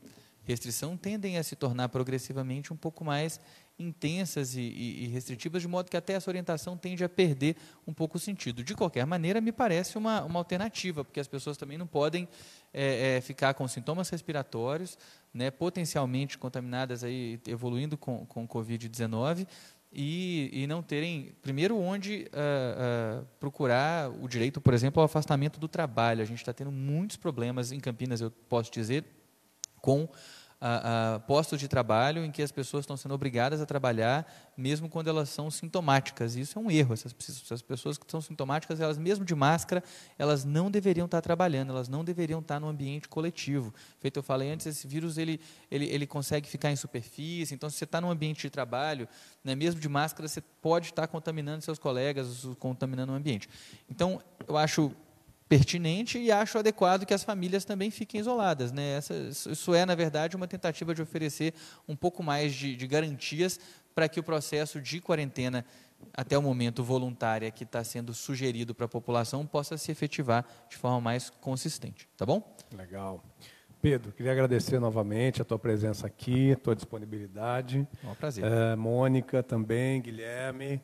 restrição tendem a se tornar progressivamente um pouco mais intensas e, e, e, restritivas, de modo que até essa orientação tende a perder um pouco o sentido. De qualquer maneira, me parece uma, uma alternativa, porque as pessoas também não podem é, é, ficar com sintomas respiratórios, né, potencialmente contaminadas, aí, evoluindo com, com Covid-19, e, e, não terem, primeiro, onde uh, uh, procurar o direito, por exemplo, ao afastamento do trabalho. A gente está tendo muitos problemas em Campinas, eu posso dizer, com a, a postos de trabalho em que as pessoas estão sendo obrigadas a trabalhar mesmo quando elas são sintomáticas. Isso é um erro. Essas, essas pessoas que são sintomáticas, elas mesmo de máscara, elas não deveriam estar trabalhando, elas não deveriam estar no ambiente coletivo. Feito eu falei antes, esse vírus ele, ele, ele consegue ficar em superfície. Então, se você está num ambiente de trabalho, né, mesmo de máscara, você pode estar contaminando seus colegas, contaminando o ambiente. Então, eu acho pertinente e acho adequado que as famílias também fiquem isoladas. Né? Essa, isso é, na verdade, uma tentativa de oferecer um pouco mais de, de garantias para que o processo de quarentena até o momento voluntária que está sendo sugerido para a população possa se efetivar de forma mais consistente, tá bom? Legal. Pedro, queria agradecer novamente a tua presença aqui, a tua disponibilidade. É um prazer. É, Mônica também, Guilherme.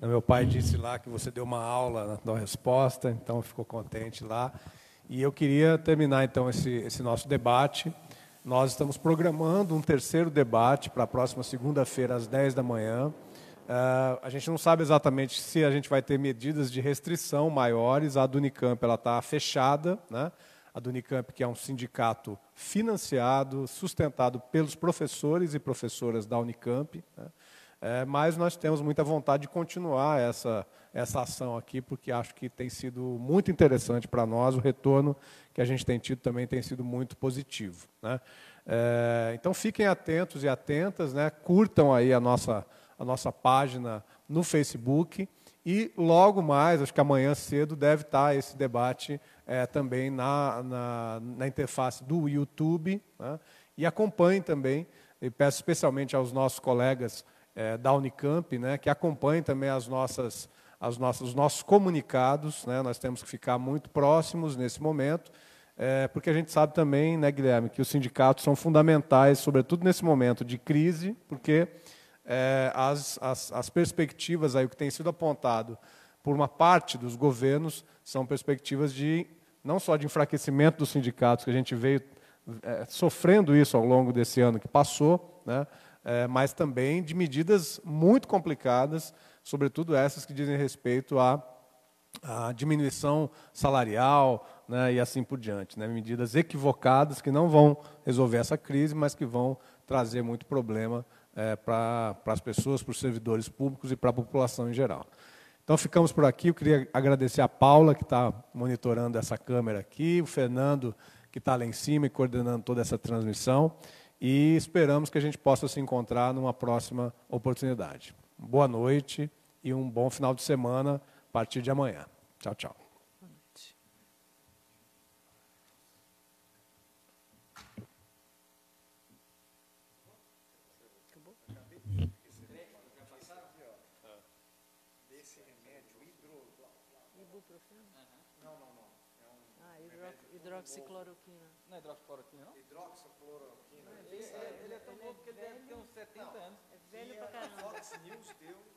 Meu pai disse lá que você deu uma aula na resposta, então ficou contente lá. E eu queria terminar então esse, esse nosso debate. Nós estamos programando um terceiro debate para a próxima segunda-feira, às 10 da manhã. Uh, a gente não sabe exatamente se a gente vai ter medidas de restrição maiores. A do Unicamp está fechada, né? a do Unicamp, que é um sindicato financiado, sustentado pelos professores e professoras da Unicamp. Né? É, mas nós temos muita vontade de continuar essa, essa ação aqui, porque acho que tem sido muito interessante para nós, o retorno que a gente tem tido também tem sido muito positivo. Né? É, então fiquem atentos e atentas, né? curtam aí a nossa, a nossa página no Facebook e logo mais, acho que amanhã cedo, deve estar esse debate é, também na, na, na, interface do YouTube. Né? E acompanhem também, e peço especialmente aos nossos colegas é, da Unicamp, né, que acompanhem também as nossas, as nossas, os nossos comunicados. Né? Nós temos que ficar muito próximos nesse momento, é, porque a gente sabe também, né, Guilherme, que os sindicatos são fundamentais, sobretudo nesse momento de crise, porque é, as, as, as, perspectivas aí, o que tem sido apontado por uma parte dos governos são perspectivas de não só de enfraquecimento dos sindicatos, que a gente veio é, sofrendo isso ao longo desse ano que passou, né, é, mas também de medidas muito complicadas, sobretudo essas que dizem respeito à, à diminuição salarial né, e assim por diante. Né, medidas equivocadas que não vão resolver essa crise, mas que vão trazer muito problema é, para as pessoas, para os servidores públicos e para a população em geral. Então ficamos por aqui. Eu queria agradecer a Paula, que está monitorando essa câmera aqui, o Fernando, que está lá em cima e coordenando toda essa transmissão. E esperamos que a gente possa se encontrar numa próxima oportunidade. Boa noite e um bom final de semana a partir de amanhã. Tchau, tchau. Hidroxicloroquina. Não é hidroxicloroquina, não? Hidroxicloroquina. Ele, ele, ele é tão novo que ele deve ter uns 70 anos. É velho pra caramba. Fox News deu